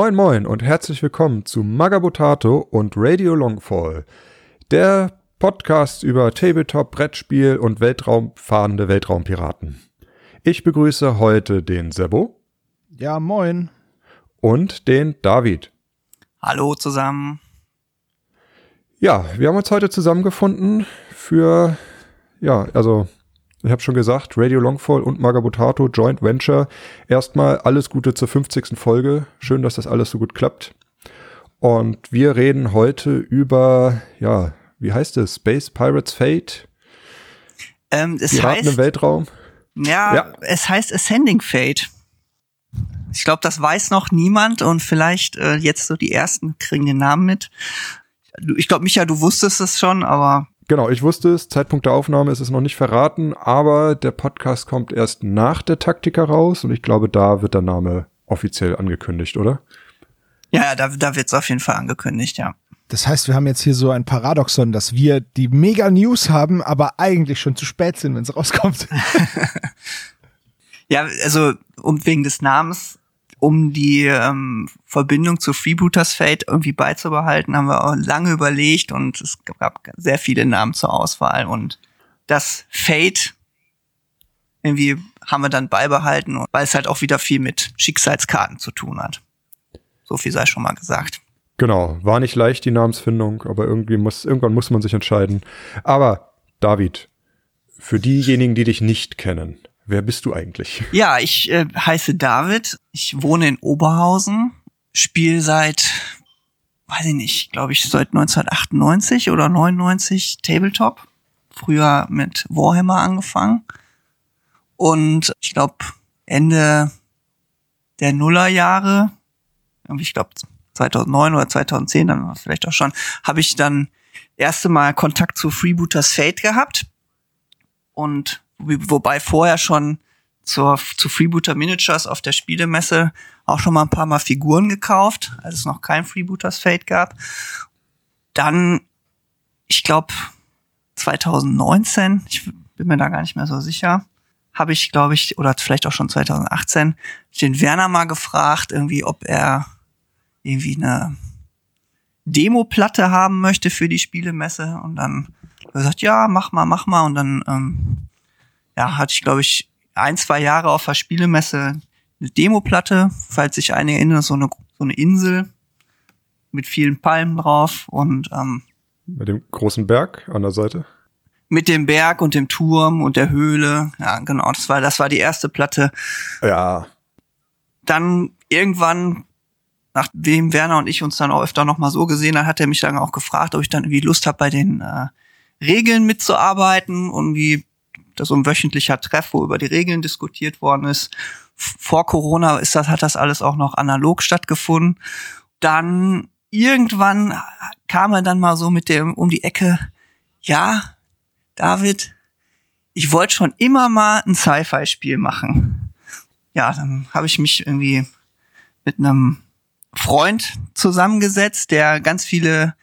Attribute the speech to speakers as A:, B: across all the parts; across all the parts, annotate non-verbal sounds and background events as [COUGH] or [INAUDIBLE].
A: Moin Moin und herzlich willkommen zu Magabotato und Radio Longfall, der Podcast über Tabletop, Brettspiel und Weltraumfahrende Weltraumpiraten. Ich begrüße heute den Sebo.
B: Ja, moin.
A: Und den David.
C: Hallo zusammen.
A: Ja, wir haben uns heute zusammengefunden für, ja, also ich habe schon gesagt, Radio Longfall und Magabotato Joint Venture. Erstmal alles Gute zur 50. Folge. Schön, dass das alles so gut klappt. Und wir reden heute über, ja, wie heißt es? Space Pirates Fate?
C: Ähm, es
A: Piraten
C: heißt,
A: im Weltraum?
C: Ja,
A: Ja.
C: es heißt Ascending Fate. Ich glaube, das weiß noch niemand und vielleicht äh, jetzt so die ersten kriegen den Namen mit. Ich glaube, Micha, du wusstest es schon, aber
A: Genau, ich wusste es, Zeitpunkt der Aufnahme ist es noch nicht verraten, aber der Podcast kommt erst nach der Taktika raus und ich glaube, da wird der Name offiziell angekündigt, oder?
C: ja, da, da wird es auf jeden Fall angekündigt, ja.
B: Das heißt, wir haben jetzt hier so ein Paradoxon, dass wir die mega News haben, aber eigentlich schon zu spät sind, wenn es rauskommt. [LAUGHS]
C: Ja, also um wegen des Namens, um die ähm, Verbindung zu Freebooters Fate irgendwie beizubehalten, haben wir auch lange überlegt und es gab sehr viele Namen zur Auswahl und das Fate irgendwie haben wir dann beibehalten, weil es halt auch wieder viel mit Schicksalskarten zu tun hat. So viel sei schon mal gesagt.
A: Genau, war nicht leicht die Namensfindung, aber irgendwie muss, irgendwann muss man sich entscheiden. Aber David, für diejenigen, die dich nicht kennen, wer bist du eigentlich? [LAUGHS]
C: Ja, ich äh, heiße David. Ich wohne in Oberhausen, spiele seit, weiß ich nicht, glaube ich, seit 1998 oder 99 Tabletop. Früher mit Warhammer angefangen. Und ich glaube, Ende der Nullerjahre, ich glaube 2009 oder 2010, dann war es vielleicht auch schon, habe ich dann erste Mal Kontakt zu Freebooters Fate gehabt. Und wobei vorher schon zur, zu Freebooter Miniatures auf der Spielemesse auch schon mal ein paar Mal Figuren gekauft, als es noch kein Freebooters Fate gab. Dann, ich glaube, 2019, ich bin mir da gar nicht mehr so sicher, habe ich, glaube ich, oder vielleicht auch schon 2018, den Werner mal gefragt, irgendwie, ob er irgendwie eine Demo-Platte haben möchte für die Spielemesse. Und dann er gesagt, ja, mach mal, mach mal. Und dann ähm, ja, hatte ich, glaube ich, ein, zwei Jahre auf der Spielemesse eine Demoplatte, falls sich einige erinnern, so eine, so eine Insel mit vielen Palmen drauf und ähm,
A: Mit dem großen Berg an der Seite?
C: mit dem Berg und dem Turm und der Höhle. Ja, genau, das war, das war die erste Platte.
A: Ja,
C: Dann irgendwann, nachdem Werner und ich uns dann auch öfter noch mal so gesehen haben, hat er mich dann auch gefragt, ob ich dann irgendwie Lust habe, bei den äh, Regeln mitzuarbeiten und wie so ein wöchentlicher Treff, wo über die Regeln diskutiert worden ist. Vor Corona ist das, hat das alles auch noch analog stattgefunden. Dann irgendwann kam er dann mal so mit dem um die Ecke, ja, David, ich wollte schon immer mal ein Sci-Fi-Spiel machen. Ja, dann habe ich mich irgendwie mit einem Freund zusammengesetzt, der ganz viele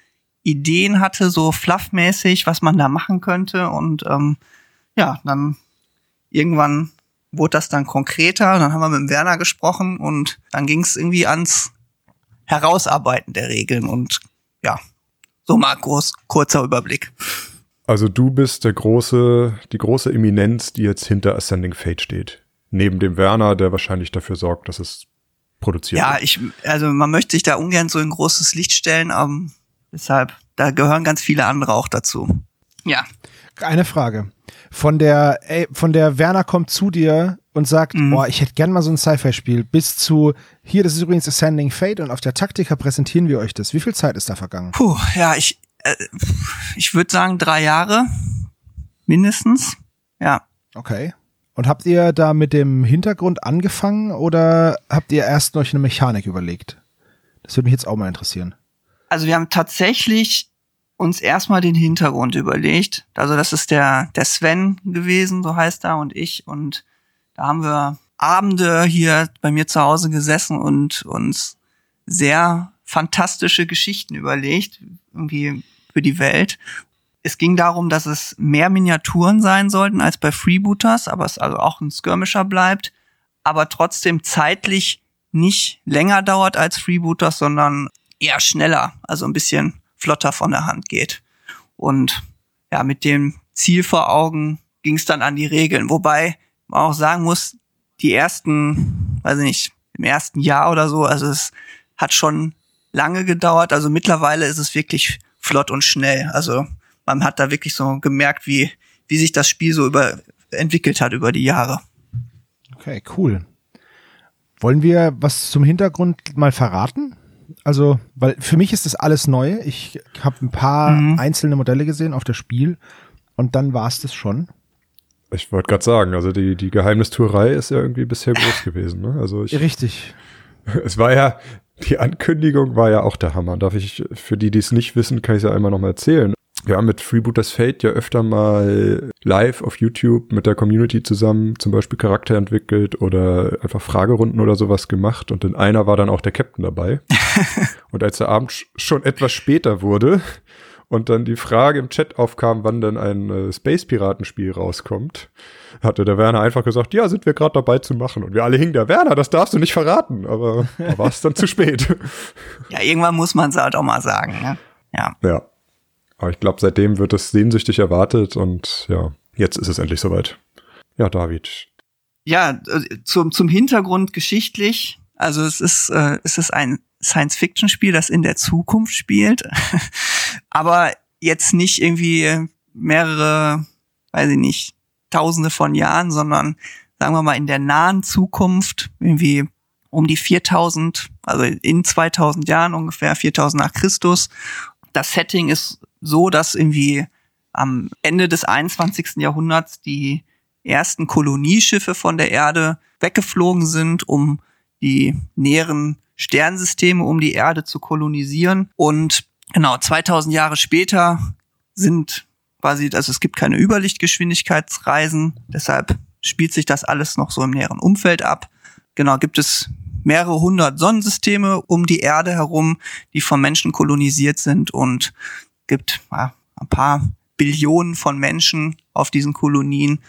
C: Ideen hatte, so fluffmäßig, was man da machen könnte. Und ähm, ja, dann irgendwann wurde das dann konkreter. Dann haben wir mit dem Werner gesprochen und dann ging es irgendwie ans Herausarbeiten der Regeln. Und ja, so mal groß, kurzer Überblick.
A: also du bist der große, die große Eminenz, die jetzt hinter Ascending Fate steht. Neben dem Werner, der wahrscheinlich dafür sorgt, dass es produziert
C: Ja,
A: wird.
C: ich, also man möchte sich da ungern so in großes Licht stellen, aber deshalb, da gehören ganz viele andere auch dazu. Ja,
B: Eine Frage. Von der, ey, von der Werner kommt zu dir und sagt,
C: Mhm.
B: boah, ich hätte gern mal so ein Sci-Fi-Spiel, bis zu, hier, das ist übrigens Ascending Fate und auf der Taktika präsentieren wir euch das. Wie viel Zeit ist da vergangen?
C: puh, ja, ich, äh, ich würde sagen drei Jahre. mindestens. Ja.
B: Okay. Und habt ihr da mit dem Hintergrund angefangen oder habt ihr erst noch eine Mechanik überlegt? Das würde mich jetzt auch mal interessieren.
C: Also wir haben tatsächlich uns erstmal den Hintergrund überlegt. Also das ist der, der Sven gewesen, so heißt er, und ich. Und da haben wir Abende hier bei mir zu Hause gesessen und uns sehr fantastische Geschichten überlegt, irgendwie für die Welt. Es ging darum, dass es mehr Miniaturen sein sollten als bei Freebooters, aber es also auch ein Skirmisher bleibt, aber trotzdem zeitlich nicht länger dauert als Freebooters, sondern eher schneller, also ein bisschen flotter von der Hand geht. Und ja, mit dem Ziel vor Augen ging es dann an die Regeln. Wobei man auch sagen muss, die ersten, weiß ich nicht, im ersten Jahr oder so, also es hat schon lange gedauert. Also mittlerweile ist es wirklich flott und schnell. Also man hat da wirklich so gemerkt, wie, wie sich das Spiel so über, entwickelt hat über die Jahre.
B: Okay, cool. Wollen wir was zum Hintergrund mal verraten? Also, weil für mich ist das alles neu. Ich habe ein paar mhm. einzelne Modelle gesehen auf das Spiel und dann war es das schon.
A: Ich wollte gerade sagen, also die, die Geheimnistuerei ist ja irgendwie bisher [LAUGHS] groß gewesen. Ne? Also ich,
B: Richtig. [LAUGHS]
A: Es war ja, die Ankündigung war ja auch der Hammer. Darf ich, für die, die es nicht wissen, kann ich es ja einmal nochmal erzählen. Wir haben mit Freebooters Fate ja öfter mal live auf YouTube mit der Community zusammen zum Beispiel Charakter entwickelt oder einfach Fragerunden oder sowas gemacht und in einer war dann auch der Captain dabei. [LAUGHS] und als der Abend schon etwas später wurde und dann die Frage im Chat aufkam, wann denn ein äh, Space-Piratenspiel rauskommt, hatte der Werner einfach gesagt, ja, sind wir gerade dabei zu machen. Und wir alle hingen der Werner, das darfst du nicht verraten. Aber [LAUGHS] da war es dann zu spät.
C: Ja, irgendwann muss man es halt auch mal sagen. Ne? Ja.
A: Ja. Aber ich glaube, seitdem wird es sehnsüchtig erwartet und ja, jetzt ist es endlich soweit. Ja, David.
C: Ja, äh, zum, zum Hintergrund geschichtlich. Also es ist, äh, es ist ein Science-Fiction-Spiel, das in der Zukunft spielt. [LAUGHS] Aber jetzt nicht irgendwie mehrere, weiß ich nicht, tausende von Jahren, sondern sagen wir mal in der nahen Zukunft, irgendwie um die 4000, also in 2000 Jahren ungefähr, 4000 nach Christus. Das Setting ist so, dass irgendwie am Ende des 21. Jahrhunderts die ersten Kolonieschiffe von der Erde weggeflogen sind, um die näheren Sternsysteme um die Erde zu kolonisieren. Und genau, 2000 Jahre später sind quasi, also es gibt keine Überlichtgeschwindigkeitsreisen, deshalb spielt sich das alles noch so im näheren Umfeld ab. Genau, gibt es mehrere hundert Sonnensysteme um die Erde herum, die von Menschen kolonisiert sind und gibt ja, ein paar Billionen von Menschen auf diesen Kolonien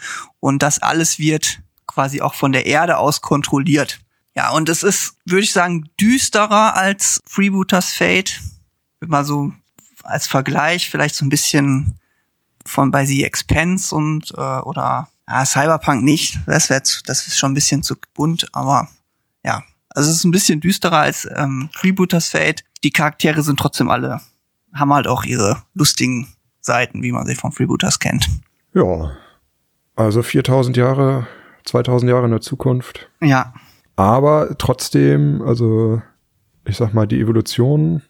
C: und das alles wird quasi auch von der Erde aus kontrolliert. Ja, und es ist, würde ich sagen, düsterer als Freebooters Fate. Mal so als Vergleich vielleicht so ein bisschen von bei The Expense und äh, oder ja, Cyberpunk nicht. Das wäre das ist schon ein bisschen zu bunt, aber ja, also es ist ein bisschen düsterer als ähm, Freebooters Fate. Die Charaktere sind trotzdem alle haben halt auch ihre lustigen Seiten, wie man sie von Freebooters kennt.
A: Ja, also 4000 Jahre, 2000 Jahre in der Zukunft.
C: Ja.
A: Aber trotzdem, also ich sag mal, die Evolution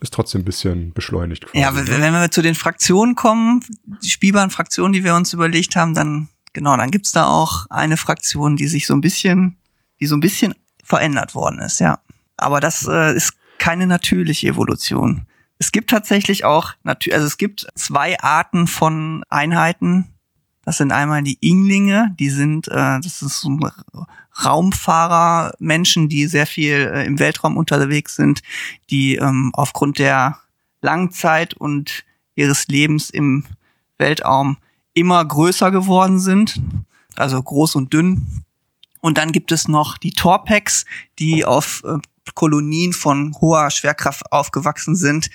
A: ist trotzdem ein bisschen beschleunigt.
C: Quasi, ja, ne? wenn wir zu den Fraktionen kommen, die spielbaren Fraktionen, die wir uns überlegt haben, dann genau, dann gibt's da auch eine Fraktion, die sich so ein bisschen, die so ein bisschen verändert worden ist, ja. Aber das äh, ist keine natürliche Evolution. Es gibt tatsächlich auch, also es gibt zwei Arten von Einheiten. Das sind einmal die Inglinge, die sind, äh, das ist so Raumfahrer, Menschen, die sehr viel äh, im Weltraum unterwegs sind, die ähm, aufgrund der Langzeit und ihres Lebens im Weltraum immer größer geworden sind, also groß und dünn. Und dann gibt es noch die Torpex, die auf äh, Kolonien von hoher Schwerkraft aufgewachsen sind,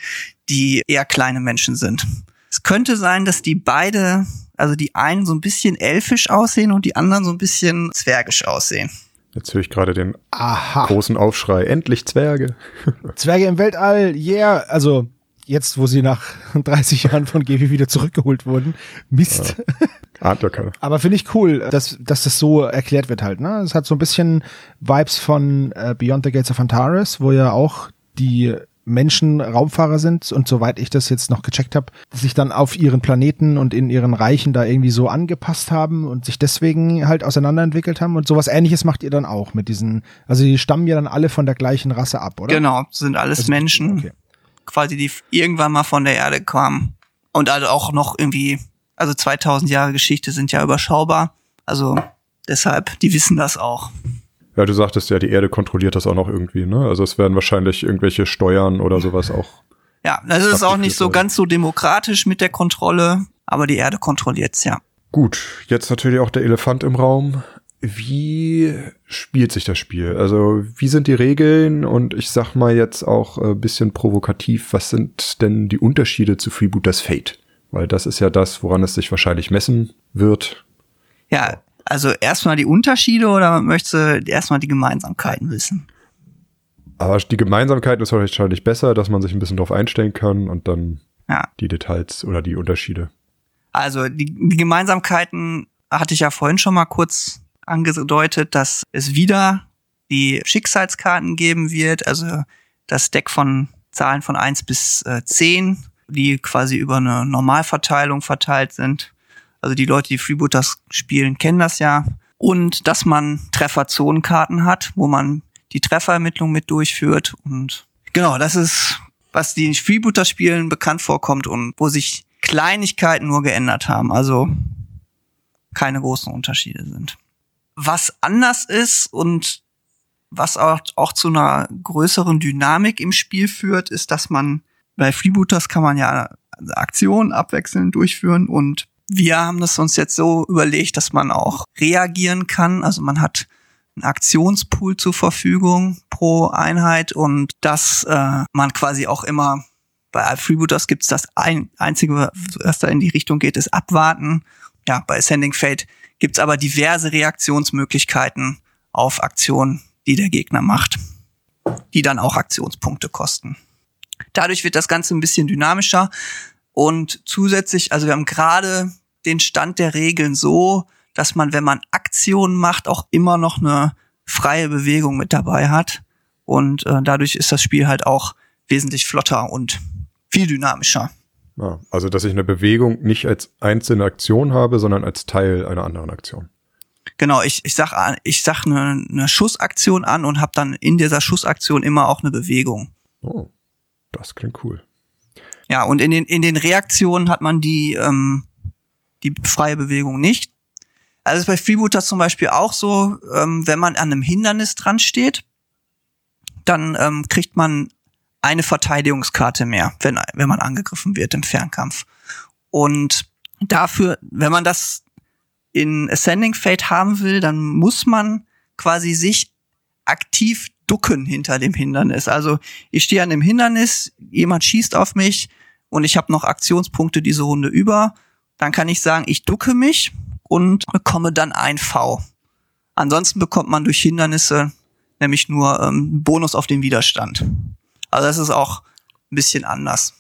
C: die eher kleine Menschen sind. Es könnte sein, dass die beide, also die einen so ein bisschen elfisch aussehen und die anderen so ein bisschen zwergisch aussehen.
A: Jetzt höre ich gerade den Aha. großen Aufschrei. Endlich Zwerge. [LAUGHS]
B: Zwerge im Weltall, yeah. Also jetzt, wo sie nach [LAUGHS] 30 Jahren von GW wieder zurückgeholt wurden. Mist.
A: Ja. [LAUGHS] Ah,
B: Aber finde ich cool, dass, dass das so erklärt wird halt. Ne? Es hat so ein bisschen Vibes von äh, Beyond the Gates of Antares, wo ja auch die Menschen Raumfahrer sind und soweit ich das jetzt noch gecheckt habe, sich dann auf ihren Planeten und in ihren Reichen da irgendwie so angepasst haben und sich deswegen halt auseinanderentwickelt haben und sowas ähnliches macht ihr dann auch mit diesen, also die stammen ja dann alle von der gleichen Rasse ab, oder?
C: Genau, sind alles also, Menschen, okay. quasi die irgendwann mal von der Erde kamen und also auch noch irgendwie, also 2000 Jahre Geschichte sind ja überschaubar, also deshalb, die wissen das auch.
A: Ja, du sagtest ja, die Erde kontrolliert das auch noch irgendwie, ne? Also es werden wahrscheinlich irgendwelche Steuern oder sowas auch.
C: Ja, das ist auch nicht so ganz so demokratisch mit der Kontrolle, aber die Erde kontrolliert's ja.
A: Gut, jetzt natürlich auch der Elefant im Raum. Wie spielt sich das Spiel? Also, wie sind die Regeln? Und ich sag mal jetzt auch ein bisschen provokativ, was sind denn die Unterschiede zu Freebooters Fate? Weil das ist ja das, woran es sich wahrscheinlich messen wird.
C: Ja, also erstmal die Unterschiede oder möchtest du erstmal die Gemeinsamkeiten wissen?
A: Aber die Gemeinsamkeit ist wahrscheinlich besser, dass man sich ein bisschen drauf einstellen kann und dann ja. die Details oder die Unterschiede.
C: Also die, die Gemeinsamkeiten hatte ich ja vorhin schon mal kurz angedeutet, dass es wieder die Schicksalskarten geben wird, also das Deck von Zahlen von eins bis äh, 10, die quasi über eine Normalverteilung verteilt sind. Also die Leute, die Freebooters spielen, kennen das ja. Und dass man Trefferzonenkarten hat, wo man die Trefferermittlung mit durchführt. Und genau, das ist, was die Freebooters spielen bekannt vorkommt und wo sich Kleinigkeiten nur geändert haben. Also keine großen Unterschiede sind. Was anders ist und was auch, auch zu einer größeren Dynamik im Spiel führt, ist, dass man bei Freebooters kann man ja Aktionen abwechselnd durchführen und wir haben das uns jetzt so überlegt, dass man auch reagieren kann. Also man hat einen Aktionspool zur Verfügung pro Einheit und dass äh, man quasi auch immer bei Freebooters gibt es das ein, einzige, was da in die Richtung geht, ist abwarten. Ja, bei Ascending Fate gibt es aber diverse Reaktionsmöglichkeiten auf Aktionen, die der Gegner macht, die dann auch Aktionspunkte kosten. Dadurch wird das Ganze ein bisschen dynamischer. Und zusätzlich, also wir haben gerade den Stand der Regeln so, dass man, wenn man Aktionen macht, auch immer noch eine freie Bewegung mit dabei hat. Und äh, dadurch ist das Spiel halt auch wesentlich flotter und viel dynamischer.
A: Ja, also, dass ich eine Bewegung nicht als einzelne Aktion habe, sondern als Teil einer anderen Aktion.
C: Genau, ich, ich sag, ich sag eine, eine Schussaktion an und habe dann in dieser Schussaktion immer auch eine Bewegung.
A: Oh, das klingt cool.
C: Ja, und in den, in den Reaktionen hat man die, ähm, die freie Bewegung nicht. Also bei Freebooter zum Beispiel auch so, ähm, wenn man an einem Hindernis dran steht, dann ähm, kriegt man eine Verteidigungskarte mehr, wenn, wenn man angegriffen wird im Fernkampf. Und dafür, wenn man das in Ascending Fate haben will, dann muss man quasi sich aktiv ducken hinter dem Hindernis. Also ich stehe an dem Hindernis, jemand schießt auf mich und ich habe noch Aktionspunkte diese Runde über, dann kann ich sagen, ich ducke mich und bekomme dann ein V. Ansonsten bekommt man durch Hindernisse nämlich nur ähm, Bonus auf den Widerstand. Also das ist auch ein bisschen anders.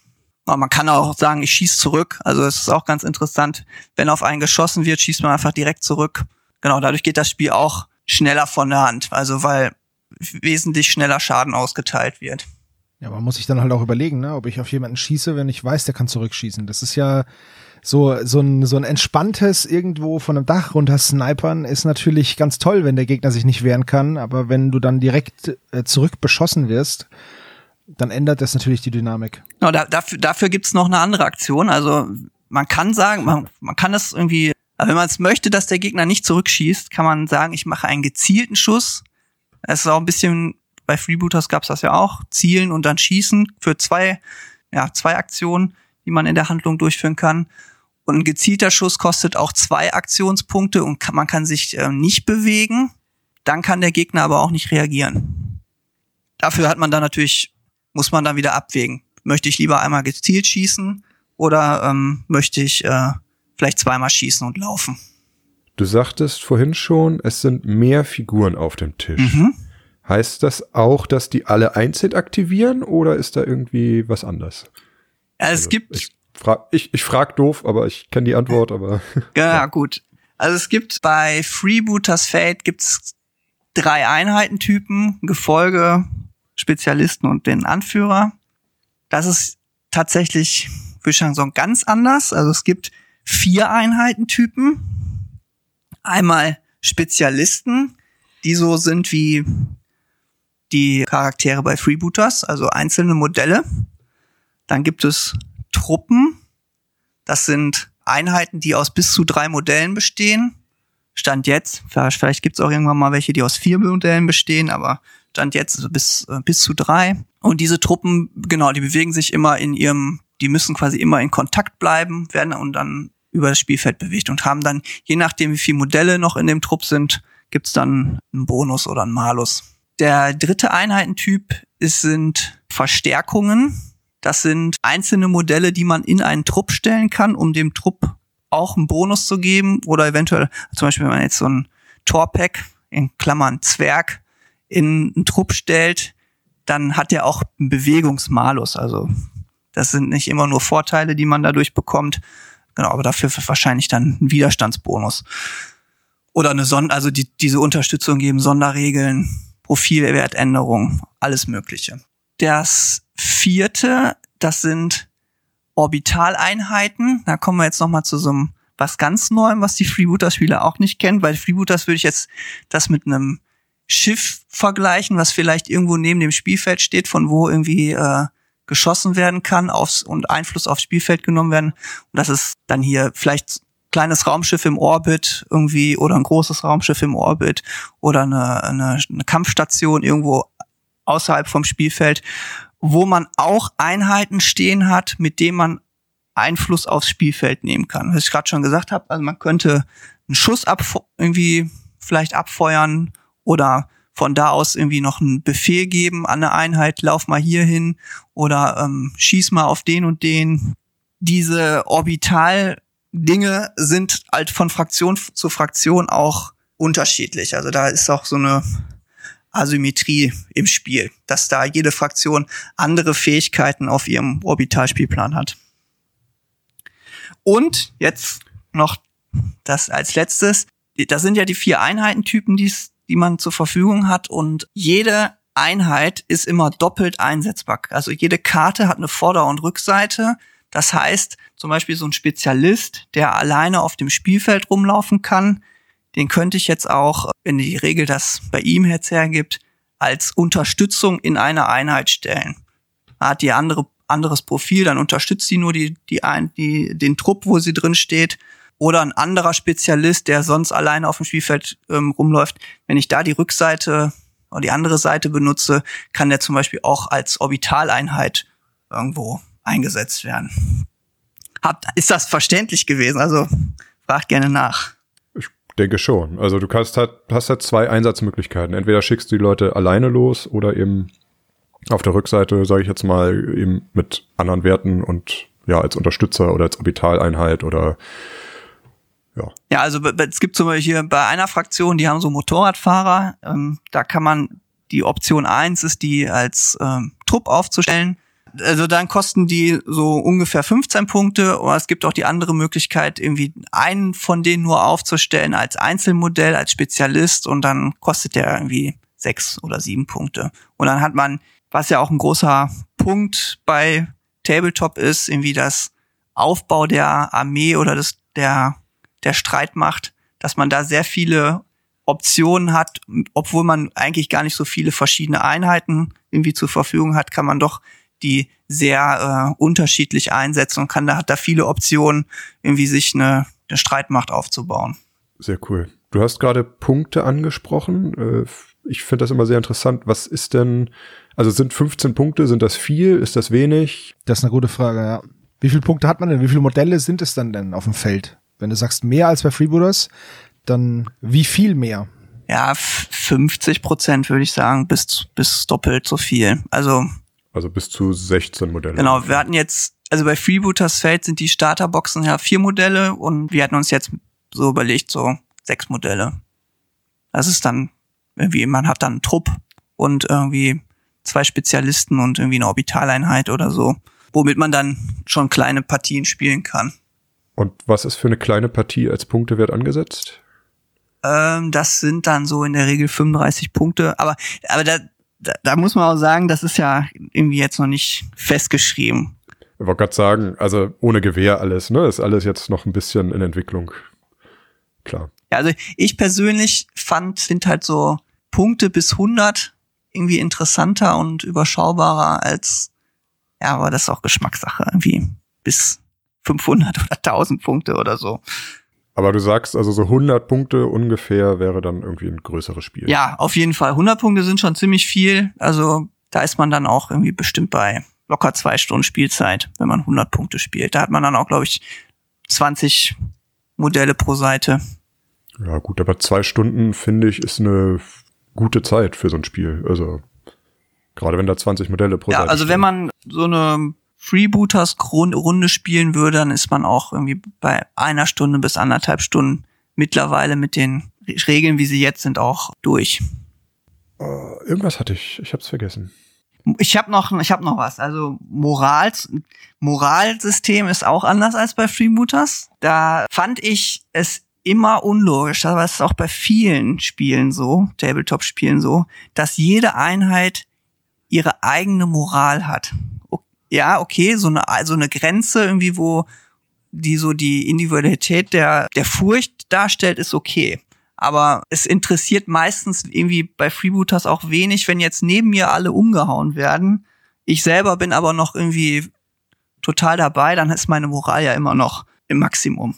C: Aber man kann auch sagen, ich schieße zurück. Also es ist auch ganz interessant. Wenn auf einen geschossen wird, schießt man einfach direkt zurück. Genau, dadurch geht das Spiel auch schneller von der Hand. Also weil wesentlich schneller Schaden ausgeteilt wird.
B: Ja, man muss sich dann halt auch überlegen, ne, ob ich auf jemanden schieße, wenn ich weiß, der kann zurückschießen. Das ist ja so, so ein, so ein entspanntes irgendwo von einem Dach runter snipern ist natürlich ganz toll, wenn der Gegner sich nicht wehren kann. Aber wenn du dann direkt äh, zurück beschossen wirst, dann ändert das natürlich die Dynamik.
C: No, da, dafür, dafür gibt's noch eine andere Aktion. Also man kann sagen, man, man kann das irgendwie, wenn man es möchte, dass der Gegner nicht zurückschießt, kann man sagen, ich mache einen gezielten Schuss es ist auch ein bisschen, bei Freebooters gab es das ja auch, zielen und dann schießen für zwei, ja, zwei Aktionen, die man in der Handlung durchführen kann. Und ein gezielter Schuss kostet auch zwei Aktionspunkte und kann, man kann sich äh, nicht bewegen. Dann kann der Gegner aber auch nicht reagieren. Dafür hat man dann natürlich, muss man dann wieder abwägen. Möchte ich lieber einmal gezielt schießen oder ähm, möchte ich äh, vielleicht zweimal schießen und laufen?
A: Du sagtest vorhin schon, es sind mehr Figuren auf dem Tisch. Mhm. Heißt das auch, dass die alle einzeln aktivieren oder ist da irgendwie was anders?
C: Ja, es also, gibt.
A: Ich frag, ich, ich frag doof, aber ich kenne die Antwort, aber. [LAUGHS]
C: ja, ja, gut. Also es gibt bei Freebooters Fate gibt's drei Einheitentypen, Gefolge, Spezialisten und den Anführer. das ist tatsächlich, würde ich sagen, so ganz anders. Also es gibt vier Einheitentypen. Einmal Spezialisten, die so sind wie die Charaktere bei Freebooters, also einzelne Modelle. Dann gibt es Truppen. Das sind Einheiten, die aus bis zu drei Modellen bestehen. Stand jetzt, vielleicht gibt es auch irgendwann mal welche, die aus vier Modellen bestehen, aber Stand jetzt bis, äh, bis zu drei. Und diese Truppen, genau, die bewegen sich immer in ihrem, die müssen quasi immer in Kontakt bleiben, werden und dann über das Spielfeld bewegt und haben dann, je nachdem wie viele Modelle noch in dem Trupp sind, gibt's dann einen Bonus oder einen Malus. Der dritte Einheitentyp ist, sind Verstärkungen. Das sind einzelne Modelle, die man in einen Trupp stellen kann, um dem Trupp auch einen Bonus zu geben oder eventuell, zum Beispiel wenn man jetzt so ein Torpack in Klammern Zwerg in einen Trupp stellt, dann hat er auch einen Bewegungsmalus. Also das sind nicht immer nur Vorteile, die man dadurch bekommt, genau, aber dafür wahrscheinlich dann ein Widerstandsbonus. Oder eine Son also die, diese Unterstützung geben Sonderregeln, Profilwertänderungen, alles Mögliche. Das vierte, das sind Orbitaleinheiten. Da kommen wir jetzt nochmal zu so einem was ganz Neuem, was die Freebooter-Spieler auch nicht kennen. Bei Freebooters würde ich jetzt das mit einem Schiff vergleichen, was vielleicht irgendwo neben dem Spielfeld steht, von wo irgendwie äh, geschossen werden kann aufs, und Einfluss aufs Spielfeld genommen werden. Und das ist dann hier vielleicht kleines Raumschiff im Orbit irgendwie oder ein großes Raumschiff im Orbit oder eine, eine, eine Kampfstation irgendwo außerhalb vom Spielfeld, wo man auch Einheiten stehen hat, mit denen man Einfluss aufs Spielfeld nehmen kann. Was ich gerade schon gesagt habe, also man könnte einen Schuss ab irgendwie vielleicht abfeuern oder von da aus irgendwie noch einen Befehl geben an eine Einheit, lauf mal hier hin oder ähm, schieß mal auf den und den. Diese Orbital-Dinge sind halt von Fraktion zu Fraktion auch unterschiedlich. Also da ist auch so eine Asymmetrie im Spiel, dass da jede Fraktion andere Fähigkeiten auf ihrem Orbitalspielplan hat. Und jetzt noch das als letztes. Das sind ja die vier Einheitentypen, die die man zur Verfügung hat und jede Einheit ist immer doppelt einsetzbar. Also jede Karte hat eine Vorder- und Rückseite. Das heißt, zum Beispiel so ein Spezialist, der alleine auf dem Spielfeld rumlaufen kann, den könnte ich jetzt auch, wenn die Regel das bei ihm jetzt hergibt, als Unterstützung in eine Einheit stellen. Hat die andere anderes Profil, dann unterstützt sie nur die, die, die, den Trupp, wo sie drin steht oder ein anderer Spezialist, der sonst alleine auf dem Spielfeld ähm, rumläuft, wenn ich da die Rückseite oder die andere Seite benutze, kann der zum Beispiel auch als Orbitaleinheit irgendwo eingesetzt werden. Habt, ist das verständlich gewesen? Also fragt gerne nach.
A: Ich denke schon. Also du kannst halt, hast halt zwei Einsatzmöglichkeiten. Entweder schickst du die Leute alleine los oder eben auf der Rückseite, sage ich jetzt mal, eben mit anderen Werten und ja, als Unterstützer oder als Orbitaleinheit oder ja.
C: Ja, also es gibt zum Beispiel hier bei einer Fraktion, die haben so Motorradfahrer, ähm, da kann man, die Option eins ist, die als ähm, Trupp aufzustellen. Also dann kosten die so ungefähr 15 Punkte, aber es gibt auch die andere Möglichkeit, irgendwie einen von denen nur aufzustellen als Einzelmodell, als Spezialist und dann kostet der irgendwie sechs oder sieben Punkte. Und dann hat man, was ja auch ein großer Punkt bei Tabletop ist, irgendwie das Aufbau der Armee oder des, der der Streit macht, dass man da sehr viele Optionen hat, obwohl man eigentlich gar nicht so viele verschiedene Einheiten irgendwie zur Verfügung hat, kann man doch die sehr äh, unterschiedlich einsetzen und kann da hat da viele Optionen, irgendwie sich eine, eine Streitmacht aufzubauen.
A: Sehr cool. Du hast gerade Punkte angesprochen. Äh, ich finde das immer sehr interessant. Was ist denn, also sind 15 Punkte, sind das viel? Ist das wenig?
B: Das ist eine gute Frage, ja. Wie viele Punkte hat man denn? Wie viele Modelle sind es dann denn auf dem Feld? Wenn du sagst mehr als bei Freebooters, dann wie viel mehr?
C: Ja, 50 Prozent würde ich sagen, bis, bis doppelt so viel. Also,
A: also bis zu 16 Modelle.
C: Genau, wir hatten jetzt, also bei Freebooters Feld sind die Starterboxen ja vier Modelle und wir hatten uns jetzt so überlegt, so sechs Modelle. Das ist dann irgendwie, man hat dann einen Trupp und irgendwie zwei Spezialisten und irgendwie eine Orbitaleinheit oder so, womit man dann schon kleine Partien spielen kann.
A: Und was ist für eine kleine Partie als Punktewert angesetzt?
C: Ähm, das sind dann so in der Regel 35 Punkte. Aber, aber da, da, da muss man auch sagen, das ist ja irgendwie jetzt noch nicht festgeschrieben.
A: Ich wollte gerade sagen, also ohne Gewehr alles, ne? Ist alles jetzt noch ein bisschen in Entwicklung. Klar.
C: Ja, also ich persönlich fand, sind halt so Punkte bis 100 irgendwie interessanter und überschaubarer als, ja, aber das ist auch Geschmackssache, irgendwie bis 500 oder 1000 Punkte oder so.
A: Aber du sagst, also so 100 Punkte ungefähr wäre dann irgendwie ein größeres Spiel.
C: Ja, auf jeden Fall. 100 Punkte sind schon ziemlich viel. Also da ist man dann auch irgendwie bestimmt bei locker zwei Stunden Spielzeit, wenn man 100 Punkte spielt. Da hat man dann auch, glaube ich, 20 Modelle pro Seite.
A: Ja gut, aber zwei Stunden finde ich ist eine gute Zeit für so ein Spiel. Also gerade wenn da 20 Modelle pro
C: ja,
A: Seite
C: also
A: stehen.
C: wenn man so eine Freebooters Runde spielen würde, dann ist man auch irgendwie bei einer Stunde bis anderthalb Stunden mittlerweile mit den Regeln, wie sie jetzt sind, auch durch.
A: Äh, irgendwas hatte ich, ich hab's vergessen.
C: Ich habe noch, ich habe noch was. Also Morals, Moralsystem ist auch anders als bei Freebooters. Da fand ich es immer unlogisch, aber es ist auch bei vielen Spielen so, Tabletop-Spielen so, dass jede Einheit ihre eigene Moral hat. Ja, okay, so eine, so eine Grenze irgendwie, wo die so die Individualität der, der Furcht darstellt, ist okay. Aber es interessiert meistens irgendwie bei Freebooters auch wenig, wenn jetzt neben mir alle umgehauen werden. Ich selber bin aber noch irgendwie total dabei, dann ist meine Moral ja immer noch im Maximum.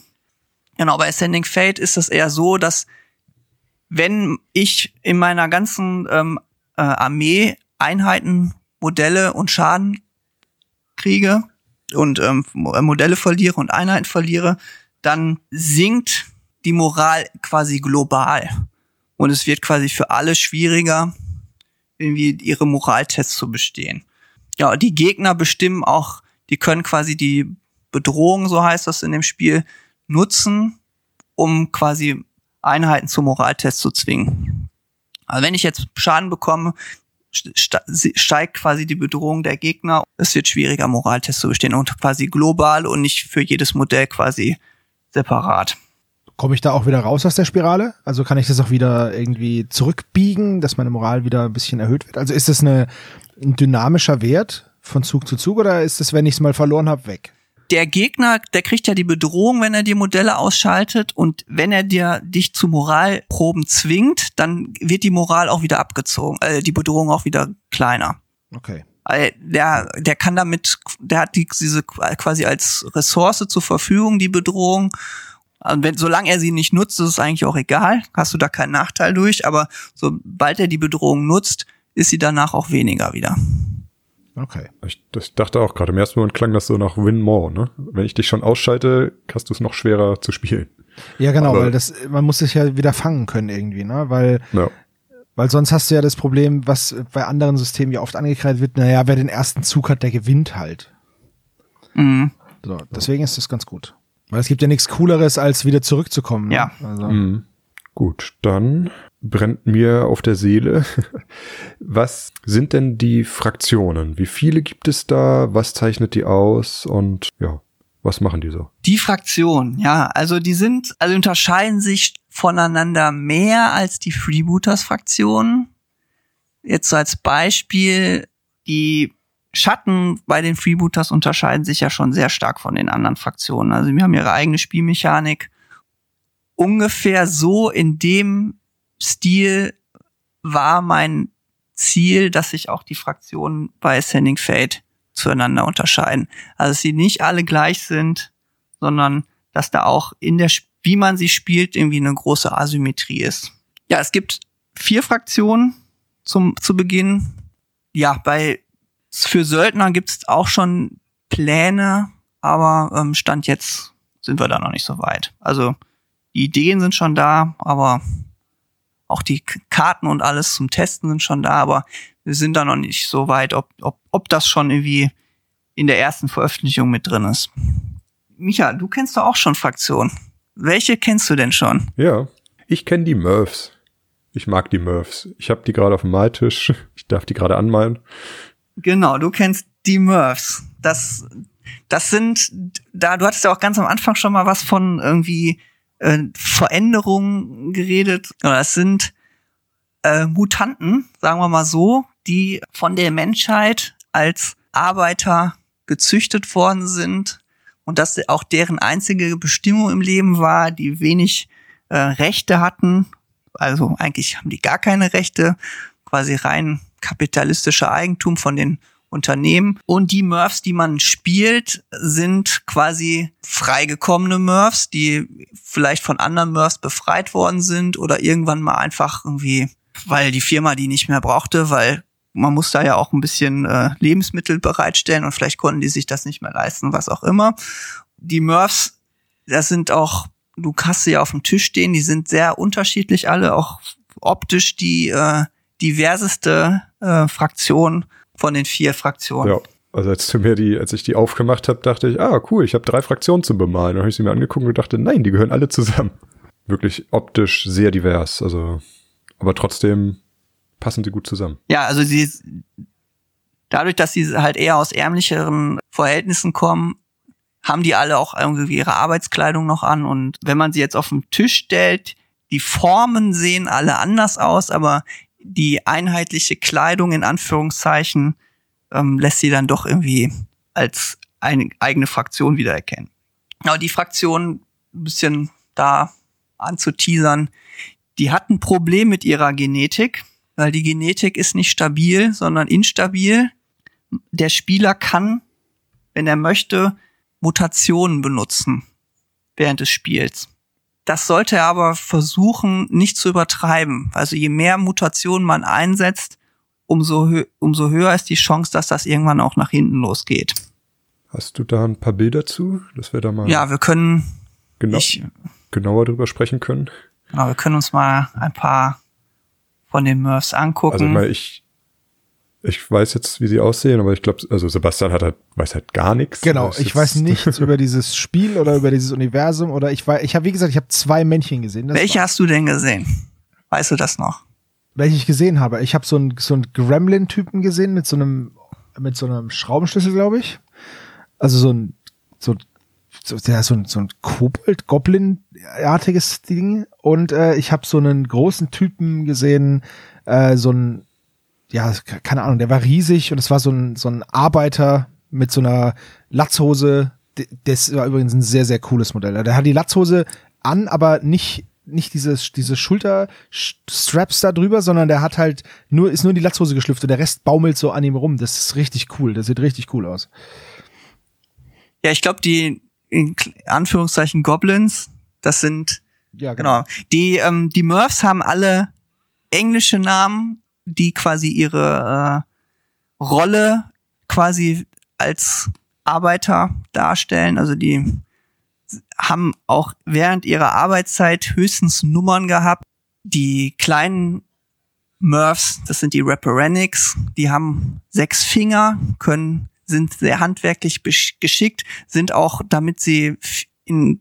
C: Genau, bei Ascending Fate ist es eher so, dass wenn ich in meiner ganzen ähm, äh, Armee Einheiten, Modelle und Schaden kriege und ähm, Mo- Modelle verliere und Einheiten verliere, dann sinkt die Moral quasi global. Und es wird quasi für alle schwieriger, irgendwie ihre Moraltests zu bestehen. Ja, die Gegner bestimmen auch, die können quasi die Bedrohung, so heißt das in dem Spiel, nutzen, um quasi Einheiten zum Moraltest zu zwingen. Also wenn ich jetzt Schaden bekomme, steigt quasi die Bedrohung der Gegner. Es wird schwieriger, Moraltests zu bestehen und quasi global und nicht für jedes Modell quasi separat.
B: Komme ich da auch wieder raus aus der Spirale? Also kann ich das auch wieder irgendwie zurückbiegen, dass meine Moral wieder ein bisschen erhöht wird? Also ist das eine, ein dynamischer Wert von Zug zu Zug oder ist das, wenn ich es mal verloren habe, weg?
C: Der Gegner, der kriegt ja die Bedrohung, wenn er die Modelle ausschaltet und wenn er dir dich zu Moralproben zwingt, dann wird die Moral auch wieder abgezogen, äh, die Bedrohung auch wieder kleiner.
B: Okay.
C: Der, der kann damit, der hat die, diese quasi als Ressource zur Verfügung, die Bedrohung. Und wenn, solange er sie nicht nutzt, ist es eigentlich auch egal. Hast du da keinen Nachteil durch. Aber sobald er die Bedrohung nutzt, ist sie danach auch weniger wieder.
B: Okay.
A: Ich, das dachte auch gerade, im ersten Moment klang das so nach Win More, ne? Wenn ich dich schon ausschalte, hast du es noch schwerer zu spielen.
B: Ja, genau,
A: Aber-
B: weil das, man muss sich ja wieder fangen können irgendwie, ne? Weil,
A: Ja.
B: weil sonst hast du ja das Problem, was bei anderen Systemen ja oft angekreidet wird, naja, wer den ersten Zug hat, der gewinnt halt.
C: Mhm.
B: So, deswegen ist das ganz gut. Weil es gibt ja nichts Cooleres, als wieder zurückzukommen. Ne?
C: Ja.
B: Also,
A: Mhm. Gut, dann brennt mir auf der Seele. [LAUGHS] Was sind denn die Fraktionen? Wie viele gibt es da? Was zeichnet die aus? Und ja, was machen die so?
C: Die Fraktion, ja, also die sind, also unterscheiden sich voneinander mehr als die Freebooters-Fraktionen. Jetzt so als Beispiel, die Schatten bei den Freebooters unterscheiden sich ja schon sehr stark von den anderen Fraktionen. Also wir haben ihre eigene Spielmechanik. Ungefähr so in dem Stil war mein Ziel, dass sich auch die Fraktionen bei Ascending Fate zueinander unterscheiden. Also dass sie nicht alle gleich sind, sondern dass da auch in der, wie man sie spielt, irgendwie eine große Asymmetrie ist. Ja, es gibt vier Fraktionen zum, zu Beginn. Ja, bei, für Söldner gibt's auch schon Pläne, aber ähm, Stand jetzt sind wir da noch nicht so weit. Also die Ideen sind schon da, aber auch die Karten und alles zum Testen sind schon da, aber wir sind da noch nicht so weit, ob, ob, ob das schon irgendwie in der ersten Veröffentlichung mit drin ist. Micha, du kennst doch auch schon Fraktionen. Welche kennst du denn schon?
A: Ja, ich kenne die Murphs. Ich mag die Murphs. Ich habe die gerade auf dem Maltisch. [LAUGHS] Ich darf die gerade anmalen.
C: Genau, du kennst die Murphs. Das, das sind, da, du hattest ja auch ganz am Anfang schon mal was von irgendwie äh, Veränderungen geredet. Ja, Das sind äh, Mutanten, sagen wir mal so, die von der Menschheit als Arbeiter gezüchtet worden sind und dass auch deren einzige Bestimmung im Leben war, die wenig äh, Rechte hatten. Also eigentlich haben die gar keine Rechte, quasi rein kapitalistischer Eigentum von den Unternehmen. Und die Murphs, die man spielt, sind quasi freigekommene Murphs, die vielleicht von anderen Murphs befreit worden sind oder irgendwann mal einfach irgendwie, weil die Firma die nicht mehr brauchte, weil man muss da ja auch ein bisschen äh, Lebensmittel bereitstellen und vielleicht konnten die sich das nicht mehr leisten, was auch immer. Die Murphs, das sind auch, du hast sie ja auf dem Tisch stehen, die sind sehr unterschiedlich alle, auch optisch die äh, diverseste äh, Fraktion von den vier Fraktionen. Ja.
A: Also als du mir die, als ich die aufgemacht habe, dachte ich, ah cool, ich habe drei Fraktionen zu bemalen. Dann habe ich sie mir angeguckt und dachte, nein, die gehören alle zusammen. Wirklich optisch sehr divers. Also, aber trotzdem passen sie gut zusammen.
C: Ja, also sie dadurch, dass sie halt eher aus ärmlicheren Verhältnissen kommen, haben die alle auch irgendwie ihre Arbeitskleidung noch an. Und wenn man sie jetzt auf den Tisch stellt, die Formen sehen alle anders aus, aber die einheitliche Kleidung in Anführungszeichen ähm, lässt sie dann doch irgendwie als eine eigene Fraktion wiedererkennen. Aber die Fraktion, ein bisschen da anzuteasern, die hat ein Problem mit ihrer Genetik, weil die Genetik ist nicht stabil, sondern instabil. Der Spieler kann, wenn er möchte, Mutationen benutzen während des Spiels. Das sollte er aber versuchen, nicht zu übertreiben. Also je mehr Mutationen man einsetzt, umso, hö umso höher ist die Chance, dass das irgendwann auch nach hinten losgeht.
A: Hast du da ein paar Bilder zu, dass wir da mal
C: ja, wir können
A: genau, ich, genauer drüber sprechen können?
C: Genau, wir können uns mal ein paar von den Murphs angucken. Also
A: ich, meine, ich weiß jetzt, wie sie aussehen, aber ich glaube, also Sebastian hat halt, weiß halt gar nichts.
B: Genau, ich weiß nichts [LAUGHS] über dieses Spiel oder über dieses Universum oder ich weiß, ich habe wie gesagt, ich habe zwei Männchen gesehen.
C: Welche hast du denn gesehen? Weißt du das noch?
B: Welche ich gesehen habe? Ich habe so einen so einen Gremlin-Typen gesehen mit so einem mit so einem Schraubenschlüssel, glaube ich. Also so ein so so, der so ein, so ein Kobold, Goblin-artiges Ding. Und äh, ich habe so einen großen Typen gesehen, äh, so ein ja, keine Ahnung, der war riesig und es war so ein, so ein Arbeiter mit so einer Latzhose. Das war übrigens ein sehr, sehr cooles Modell. Der hat die Latzhose an, aber nicht nicht diese, diese Schulterstraps da drüber, sondern der hat halt nur, ist nur in die Latzhose geschlüpft und der Rest baumelt so an ihm rum. Das ist richtig cool. Das sieht richtig cool aus.
C: Ja, ich glaube, die, in Anführungszeichen Goblins, das sind, ja, genau. genau. Die, ähm, die Murphs haben alle englische Namen die quasi ihre äh, Rolle quasi als Arbeiter darstellen. Also die haben auch während ihrer Arbeitszeit höchstens Nummern gehabt. Die kleinen Murphs, das sind die Rapperenics, die haben sechs Finger, können, sind sehr handwerklich geschickt, sind auch, damit sie in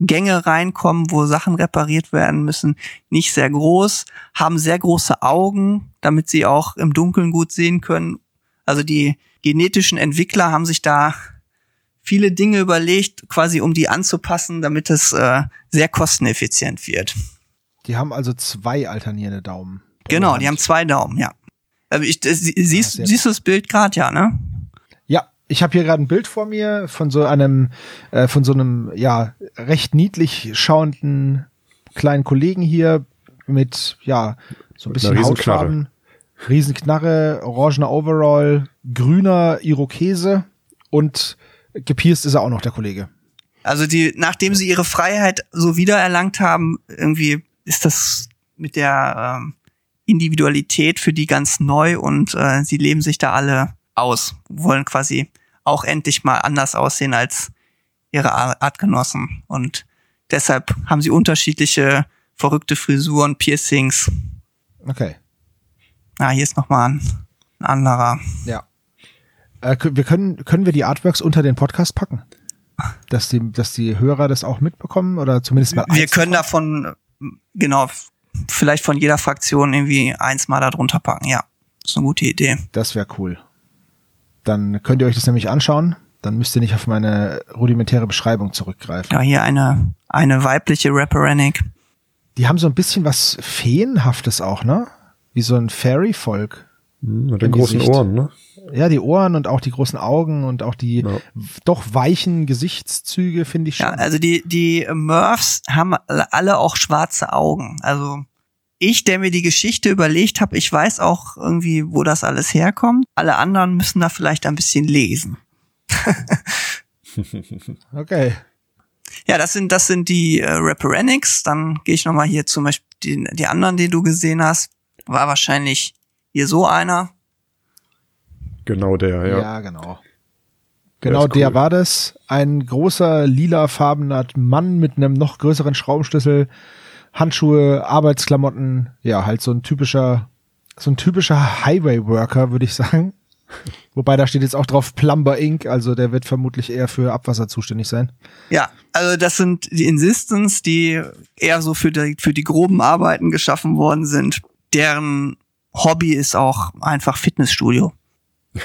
C: Gänge reinkommen, wo Sachen repariert werden müssen, nicht sehr groß, haben sehr große Augen, damit sie auch im Dunkeln gut sehen können. Also die genetischen Entwickler haben sich da viele Dinge überlegt, quasi um die anzupassen, damit es äh, sehr kosteneffizient wird.
B: Die haben also zwei alternierende Daumen.
C: Genau, die haben zwei Daumen, ja. Also ich, das, siehst, ja, siehst du das Bild gerade, ja, ne?
B: Ich habe hier gerade ein Bild vor mir von so einem, äh, von so einem, ja, recht niedlich schauenden kleinen Kollegen hier mit, ja, so ein bisschen Hautfarben. Riesenknarre, orangener Overall, grüner Irokese und gepierst ist er auch noch, der Kollege.
C: Also die, nachdem sie ihre Freiheit so wiedererlangt haben, irgendwie ist das mit der ähm, Individualität für die ganz neu und äh, sie leben sich da alle aus, wollen quasi auch endlich mal anders aussehen als ihre Artgenossen. Und deshalb haben sie unterschiedliche verrückte Frisuren, Piercings.
B: Okay.
C: Ah, hier ist nochmal ein, ein anderer.
B: Ja. Äh, wir können, können wir die Artworks unter den Podcast packen? Dass die, dass die Hörer das auch mitbekommen oder zumindest mal.
C: Wir können davon, genau, vielleicht von jeder Fraktion irgendwie eins mal da drunter packen, ja. Das ist eine gute Idee.
B: Das wäre cool. Dann könnt ihr euch das nämlich anschauen. Dann müsst ihr nicht auf meine rudimentäre Beschreibung zurückgreifen.
C: Ja, hier eine, eine weibliche Rapperanic.
B: Die haben so ein bisschen was Feenhaftes auch, ne? Wie so ein Fairy-Volk.
A: Hm, mit den großen
B: Gesicht.
A: Ohren, ne?
B: Ja, die Ohren und auch die großen Augen und auch die
A: Ja.
B: doch weichen Gesichtszüge finde ich schon.
C: Ja, also die, die Murphs haben alle auch schwarze Augen. Also ich, der mir die Geschichte überlegt habe, ich weiß auch irgendwie, wo das alles herkommt. Alle anderen müssen da vielleicht ein bisschen lesen. [LAUGHS]
B: okay.
C: Ja, das sind, das sind die äh, Rapperenics. Dann gehe ich nochmal hier zum Beispiel die, die anderen, die du gesehen hast. War wahrscheinlich hier so einer.
A: Genau der, ja.
B: Ja, genau. Genau, der
A: cool.
B: war das. Ein großer lilafarbener Mann mit einem noch größeren Schraubenschlüssel, Handschuhe, Arbeitsklamotten. Ja, halt so ein typischer, so ein typischer Highway-Worker, würde ich sagen. [LAUGHS] Wobei da steht jetzt auch drauf Plumber Inc., also der wird vermutlich eher für Abwasser zuständig sein.
C: Ja, also das sind die Insistence, die eher so für die, für die groben Arbeiten geschaffen worden sind. Deren Hobby ist auch einfach Fitnessstudio. [LAUGHS]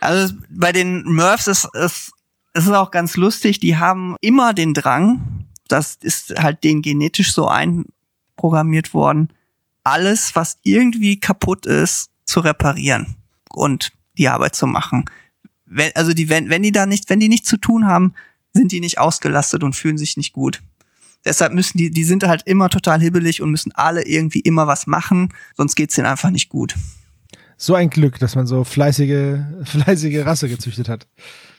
C: also bei den Murphs ist es es ist auch ganz lustig, die haben immer den Drang, das ist halt denen genetisch so einprogrammiert worden, alles, was irgendwie kaputt ist, zu reparieren und die Arbeit zu machen. Wenn, also die, wenn, wenn die da nicht, wenn die nichts zu tun haben, sind die nicht ausgelastet und fühlen sich nicht gut. Deshalb müssen die, die sind halt immer total hibbelig und müssen alle irgendwie immer was machen, sonst geht's denen einfach nicht gut.
B: So ein Glück, dass man so fleißige, [LAUGHS] fleißige Rasse gezüchtet hat.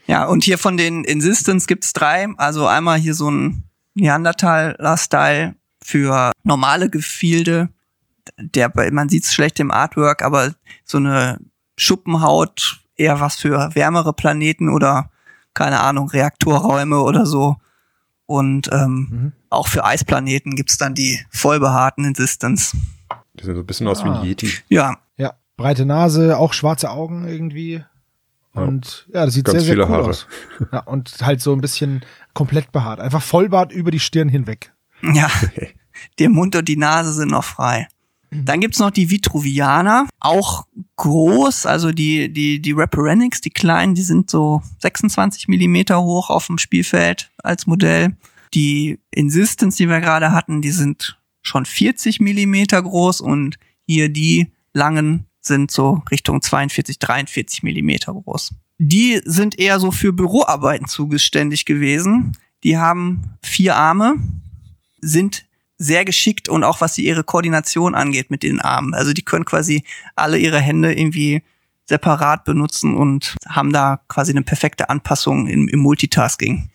C: Ja, und hier von den Insistence gibt's drei. Also einmal hier so ein Neandertaler-Style für normale Gefilde. Der, bei- man sieht's schlecht im Artwork, aber so eine Schuppenhaut, eher was für wärmere Planeten oder, keine Ahnung, Reaktorräume oder so. Und ähm,
B: Mhm.
C: auch für Eisplaneten gibt's dann die vollbehaarten Insistence.
A: Die sehen so ein bisschen aus wie
B: Ah.
A: ein Yeti.
C: Ja,
B: Ja, breite Nase, auch schwarze Augen irgendwie. Und ja, das sieht
A: Ganz
B: sehr, sehr
A: viele
B: cool
A: Haare.
B: aus. Ja, und halt so ein bisschen komplett behaart. Einfach Vollbart über die Stirn hinweg.
C: Ja, der Mund und die Nase sind noch frei. Dann gibt's noch die Vitruvianer, auch groß, also die, die, die Rapperenics, die kleinen, die sind so 26 Millimeter hoch auf dem Spielfeld als Modell. Die Insistence, die wir gerade hatten, die sind schon 40 Millimeter groß und hier die langen sind so Richtung 42, 43 Millimeter groß. Die sind eher so für Büroarbeiten zugeständig gewesen. Die haben vier Arme, sind sehr geschickt und auch was sie ihre Koordination angeht mit den Armen. Also die können quasi alle ihre Hände irgendwie separat benutzen und haben da quasi eine perfekte Anpassung im, im Multitasking.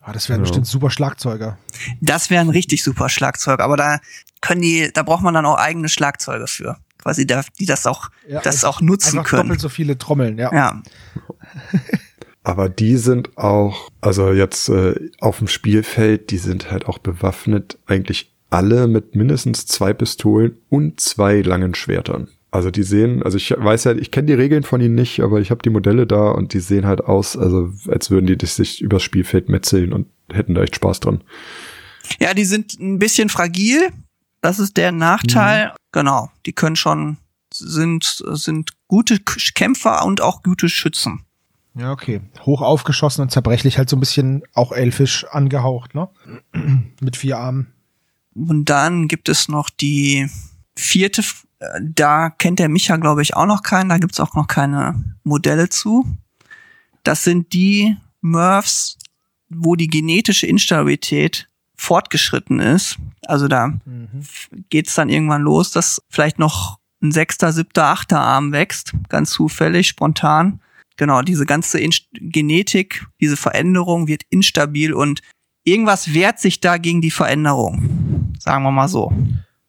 B: Ah, das wären
A: Ja.
B: bestimmt super Schlagzeuger.
C: Das wäre ein richtig super Schlagzeug, aber da können die, da braucht man dann auch eigene Schlagzeuge für. Quasi, da, die das auch,
B: Ja,
C: das auch nutzen
B: Einfach
C: können.
B: doppelt so viele Trommeln, ja.
C: Ja, [LAUGHS]
A: Aber die sind auch, also jetzt äh, auf dem Spielfeld, die sind halt auch bewaffnet, eigentlich alle mit mindestens zwei Pistolen und zwei langen Schwertern. Also die sehen, also ich weiß ja, ich kenne die Regeln von ihnen nicht, aber ich habe die Modelle da und die sehen halt aus, also als würden die sich übers Spielfeld metzeln und hätten da echt Spaß dran.
C: Ja, die sind ein bisschen fragil. Das ist der Nachteil. Genau. Die können schon, sind, sind gute Kämpfer und auch gute Schützen.
B: Ja, okay. Hoch aufgeschossen und zerbrechlich, halt so ein bisschen auch elfisch angehaucht, ne? [CLEARS THROAT] Mit vier Armen.
C: Und dann gibt es noch die vierte, äh, da kennt der Micha, glaube ich, auch noch keinen. Da gibt's auch noch keine Modelle zu. Das sind die Murphs, wo die genetische Instabilität fortgeschritten ist. Also da
B: Mhm.
C: geht's dann irgendwann los, dass vielleicht noch ein sechster, siebter, achter Arm wächst, ganz zufällig, spontan. Genau, diese ganze Inst Genetik, diese Veränderung wird instabil und irgendwas wehrt sich da gegen die Veränderung. Sagen wir mal so,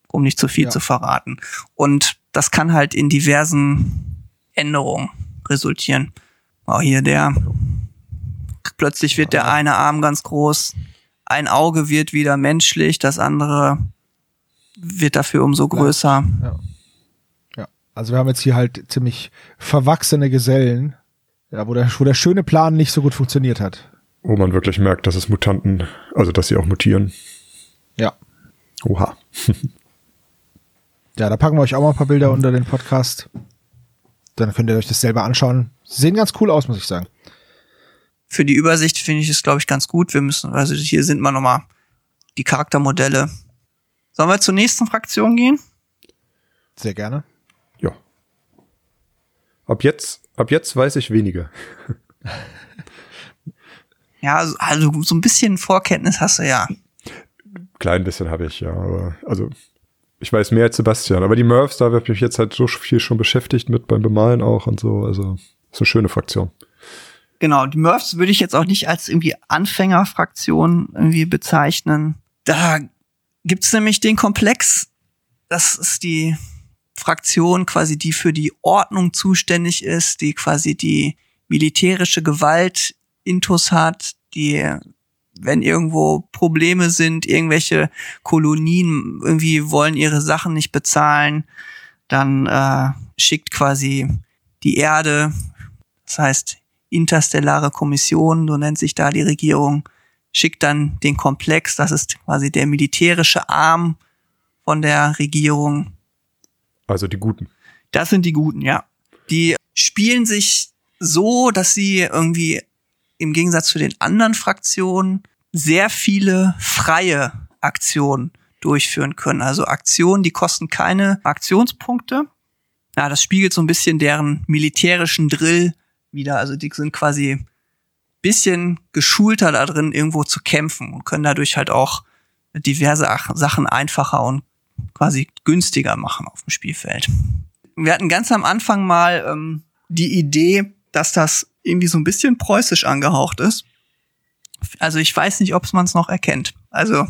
C: um nicht zu viel
B: Ja.
C: zu verraten. Und das kann halt in diversen Änderungen resultieren. Auch hier der, plötzlich wird der eine Arm ganz groß, ein Auge wird wieder menschlich, das andere wird dafür umso größer.
B: Ja. Also wir haben jetzt hier halt ziemlich verwachsene Gesellen, ja, wo der, wo der schöne Plan nicht so gut funktioniert hat.
A: Wo man wirklich merkt, dass es Mutanten, also dass sie auch mutieren.
B: Ja.
A: Oha.
B: Ja, da packen wir euch auch mal ein paar Bilder unter den Podcast. Dann könnt ihr euch das selber anschauen. Sie sehen ganz cool aus, muss ich sagen.
C: Für die Übersicht finde ich es, glaube ich, ganz gut. Wir müssen, also hier sind mal nochmal die Charaktermodelle. Sollen wir zur nächsten Fraktion gehen?
B: Sehr gerne.
A: Ja. Ab jetzt, ab jetzt weiß ich weniger.
C: Ja, also, also so ein bisschen Vorkenntnis hast du ja.
A: Klein bisschen habe ich, ja. Aber, also ich weiß mehr als Sebastian. Aber die Murphs, da habe ich mich jetzt halt so viel schon beschäftigt mit beim Bemalen auch und so. Also ist eine schöne Fraktion.
C: Genau, die Murphs würde ich jetzt auch nicht als irgendwie Anfängerfraktion irgendwie bezeichnen. Da gibt's nämlich den Komplex. Das ist die Fraktion quasi, die für die Ordnung zuständig ist, die quasi die militärische Gewalt intus hat, die, wenn irgendwo Probleme sind, irgendwelche Kolonien irgendwie wollen ihre Sachen nicht bezahlen, dann äh, schickt quasi die Erde, das heißt interstellare Kommission, so nennt sich da die Regierung, schickt dann den Komplex, das ist quasi der militärische Arm von der Regierung.
A: Also die Guten.
C: Das sind die Guten, ja. Die spielen sich so, dass sie irgendwie im Gegensatz zu den anderen Fraktionen sehr viele freie Aktionen durchführen können. Also Aktionen, die kosten keine Aktionspunkte. Ja, das spiegelt so ein bisschen deren militärischen Drill wieder. Also die sind quasi bisschen geschulter da drin, irgendwo zu kämpfen und können dadurch halt auch diverse Sachen einfacher und quasi günstiger machen auf dem Spielfeld. Wir hatten ganz am Anfang mal ähm, die Idee, dass das irgendwie so ein bisschen preußisch angehaucht ist. Also ich weiß nicht, ob man es noch erkennt. Also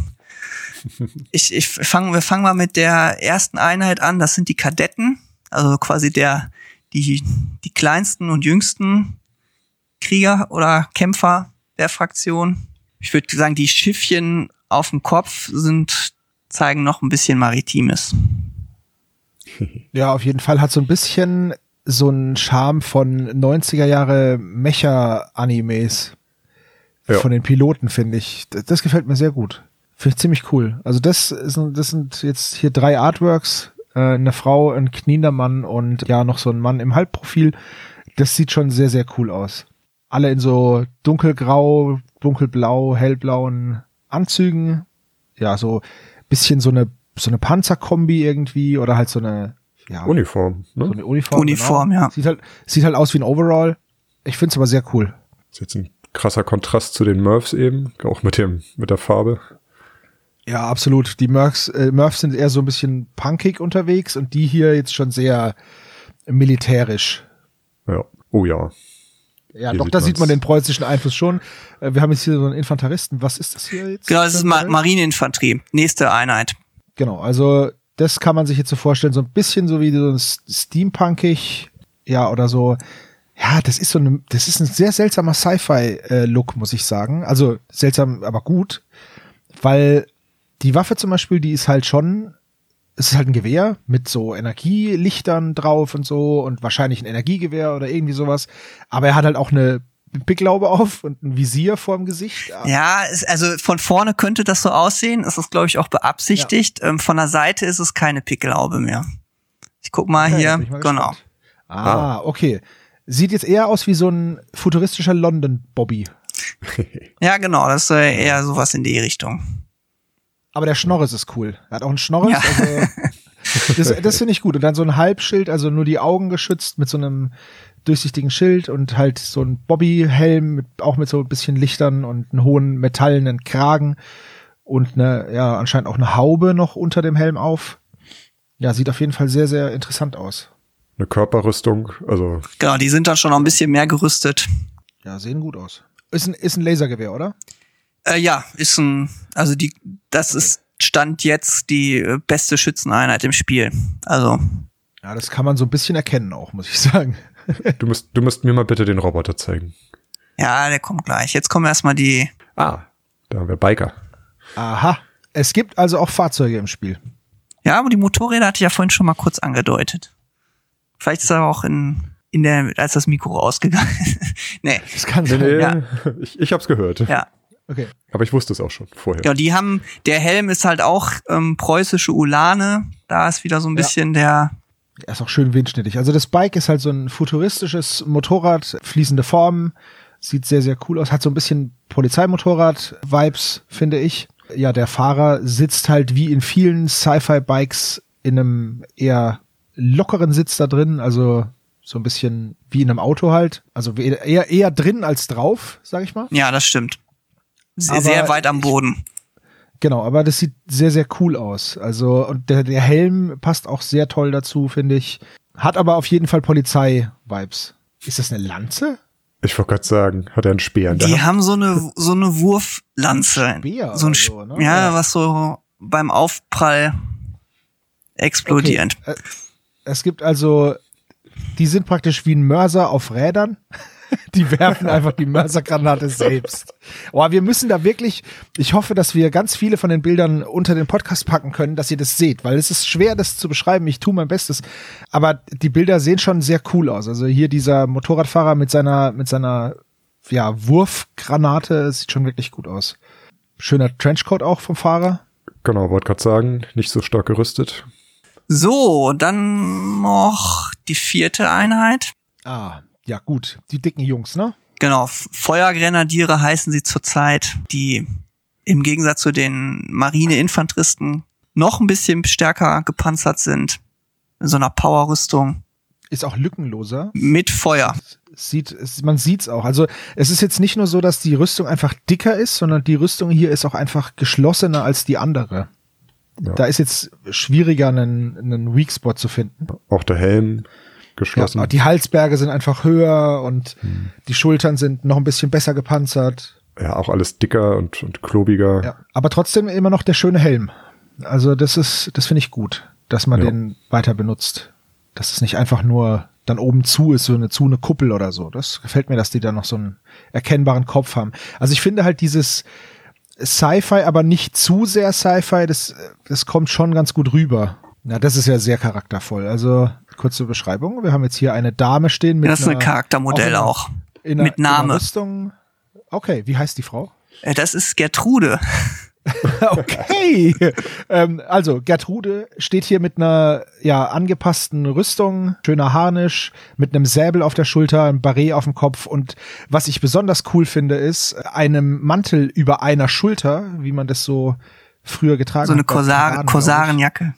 C: [LAUGHS] ich, ich fang, wir fangen mal mit der ersten Einheit an. Das sind die Kadetten, also quasi der die die kleinsten und jüngsten Krieger oder Kämpfer der Fraktion. Ich würde sagen, die Schiffchen auf dem Kopf sind zeigen noch ein bisschen Maritimes. [LAUGHS]
B: Ja, auf jeden Fall hat so ein bisschen so ein Charme von 90er Jahre Mecha-Animes. Ja. Von den Piloten, finde ich. Das, das, gefällt mir sehr gut. Finde ich ziemlich cool. Also das, ist, das sind jetzt hier drei Artworks. Äh, eine Frau, ein kniender Mann und ja, noch so ein Mann im Halbprofil. Das sieht schon sehr, sehr cool aus. Alle in so dunkelgrau, dunkelblau, hellblauen Anzügen. Ja, so bisschen so eine, so eine Panzerkombi irgendwie oder halt so eine ja,
A: Uniform.
B: Ne? So eine Uniform.
C: Uniform, genau. ja.
B: Sieht halt, sieht halt aus wie ein Overall. Ich finde es aber sehr cool.
A: Das ist jetzt ein krasser Kontrast zu den Murphs eben, auch mit dem, mit der Farbe.
B: Ja, absolut. Die Murphs, äh, Murphs sind eher so ein bisschen punkig unterwegs und die hier jetzt schon sehr militärisch.
A: Ja. Oh ja.
B: Ja, hier doch, da sieht man den preußischen Einfluss schon. Äh, wir haben jetzt hier so einen Infanteristen. Was ist das hier jetzt?
C: Genau, das ist Ma Marineinfanterie. Nächste Einheit.
B: Genau, also das kann man sich jetzt so vorstellen, so ein bisschen so wie so ein steampunkig, ja, oder so. Ja, das ist so eine, das ist ein sehr seltsamer Sci-Fi-Look, muss ich sagen. Also seltsam, aber gut, weil die Waffe zum Beispiel, die ist halt schon, es ist halt ein Gewehr mit so Energielichtern drauf und so und wahrscheinlich ein Energiegewehr oder irgendwie sowas. Aber er hat halt auch eine Picklaube auf und ein Visier vorm Gesicht.
C: Ja, also von vorne könnte das so aussehen. Das ist, glaube ich, auch beabsichtigt. Ja. Ähm, von der Seite ist es keine Picklaube mehr. Ich guck mal okay, hier. Mal genau.
B: Ah, okay. Sieht jetzt eher aus wie so ein futuristischer London-Bobby.
C: ja, genau. Das ist eher sowas in die Richtung.
B: Aber der Schnorres ist cool. Er hat auch einen Schnorres. Ja. Also, [LAUGHS] das das finde ich gut. Und dann so ein Halbschild, also nur die Augen geschützt mit so einem durchsichtigen Schild und halt so ein Bobby-Helm, mit, auch mit so ein bisschen Lichtern und einen hohen metallenen Kragen und eine, ja, anscheinend auch eine Haube noch unter dem Helm auf. Ja, sieht auf jeden Fall sehr, sehr interessant aus.
A: Eine Körperrüstung, also.
C: Genau, die sind dann schon noch ein bisschen mehr gerüstet.
B: Ja, sehen gut aus. Ist ein, ist ein Lasergewehr, oder?
C: Äh, ja, ist ein, also die, das okay. ist Stand jetzt die äh, beste Schützeneinheit im Spiel. Also.
B: Ja, das kann man so ein bisschen erkennen auch, muss ich sagen. [LAUGHS]
A: du musst, du musst mir mal bitte den Roboter zeigen.
C: Ja, der kommt gleich. Jetzt kommen erstmal die.
A: Ah, da haben wir Biker.
B: Aha. Es gibt also auch Fahrzeuge im Spiel.
C: Ja, aber die Motorräder hatte ich ja vorhin schon mal kurz angedeutet. Vielleicht ist er auch in, in der, als das Mikro ausgegangen ist. [LAUGHS]
A: nee. Das kann sein. Nee, [LAUGHS] ja. Ich, ich hab's gehört.
C: Ja.
B: Okay.
A: Aber ich wusste es auch schon vorher.
C: Ja, die haben, der Helm ist halt auch ähm, preußische Ulane. Da ist wieder so ein bisschen ja. der
B: er ist auch schön windschnittig. Also das Bike ist halt so ein futuristisches Motorrad, fließende Formen, sieht sehr, sehr cool aus, hat so ein bisschen Polizeimotorrad-Vibes, finde ich. Ja, der Fahrer sitzt halt wie in vielen Sci-Fi-Bikes in einem eher lockeren Sitz da drin, also so ein bisschen wie in einem Auto halt. Also eher, eher drin als drauf, sag ich mal.
C: Ja, das stimmt. Sehr, sehr weit am Boden.
B: Genau, aber das sieht sehr, sehr cool aus. Also, und der, der Helm passt auch sehr toll dazu, finde ich. Hat aber auf jeden Fall Polizei-Vibes. Ist das eine Lanze?
A: Ich wollte gerade sagen, hat er einen Speer in
C: Die haben so eine, so eine Wurflanze.
B: Speer
C: so ein
B: so, ne?
C: ja, ja, was so beim Aufprall explodiert.
B: Okay. Äh, es gibt also, die sind praktisch wie ein Mörser auf Rädern. [LAUGHS] Die werfen einfach die Mörsergranate selbst. Boah, wir müssen da wirklich, ich hoffe, dass wir ganz viele von den Bildern unter den Podcast packen können, dass ihr das seht, weil es ist schwer, das zu beschreiben. Ich tue mein Bestes. Aber die Bilder sehen schon sehr cool aus. Also hier dieser Motorradfahrer mit seiner, mit seiner, ja, Wurfgranate, sieht schon wirklich gut aus. Schöner Trenchcoat auch vom Fahrer.
A: Genau, wollte gerade sagen, nicht so stark gerüstet.
C: So, dann noch die vierte Einheit.
B: Ah, ja gut, die dicken Jungs, ne?
C: Genau, Feuergrenadiere heißen sie zurzeit, die im Gegensatz zu den Marineinfanteristen noch ein bisschen stärker gepanzert sind. In so einer Powerrüstung.
B: Ist auch lückenloser.
C: Mit Feuer.
B: Sieht, man sieht's auch. Also es ist jetzt nicht nur so, dass die Rüstung einfach dicker ist, sondern die Rüstung hier ist auch einfach geschlossener als die andere. Ja. Da ist jetzt schwieriger, einen, einen Weak Spot zu finden.
A: Auch der Helm geschlossen.
B: Ja, die Halsberge sind einfach höher und hm. die Schultern sind noch ein bisschen besser gepanzert.
A: Ja, auch alles dicker und, und klobiger. Ja,
B: aber trotzdem immer noch der schöne Helm. Also das ist, das finde ich gut, dass man ja. den weiter benutzt. Dass es nicht einfach nur dann oben zu ist, so eine zu eine Kuppel oder so. Das gefällt mir, dass die da noch so einen erkennbaren Kopf haben. Also ich finde halt dieses, Sci-Fi, aber nicht zu sehr Sci-Fi, das, das kommt schon ganz gut rüber. Ja, das ist ja sehr charaktervoll. Also, kurze Beschreibung. Wir haben jetzt hier eine Dame stehen mit.
C: Das ist ein Charaktermodell auch.
B: In einer, mit Name. Rüstung. Okay, wie heißt die Frau?
C: Äh, das ist Gertrude. [LAUGHS]
B: okay. ähm, also Gertrude steht hier mit einer ja angepassten Rüstung, schöner Harnisch, mit einem Säbel auf der Schulter, ein Barret auf dem Kopf und was ich besonders cool finde, ist einem Mantel über einer Schulter, wie man das so früher getragen hat.
C: So eine Korsar Korsarenjacke.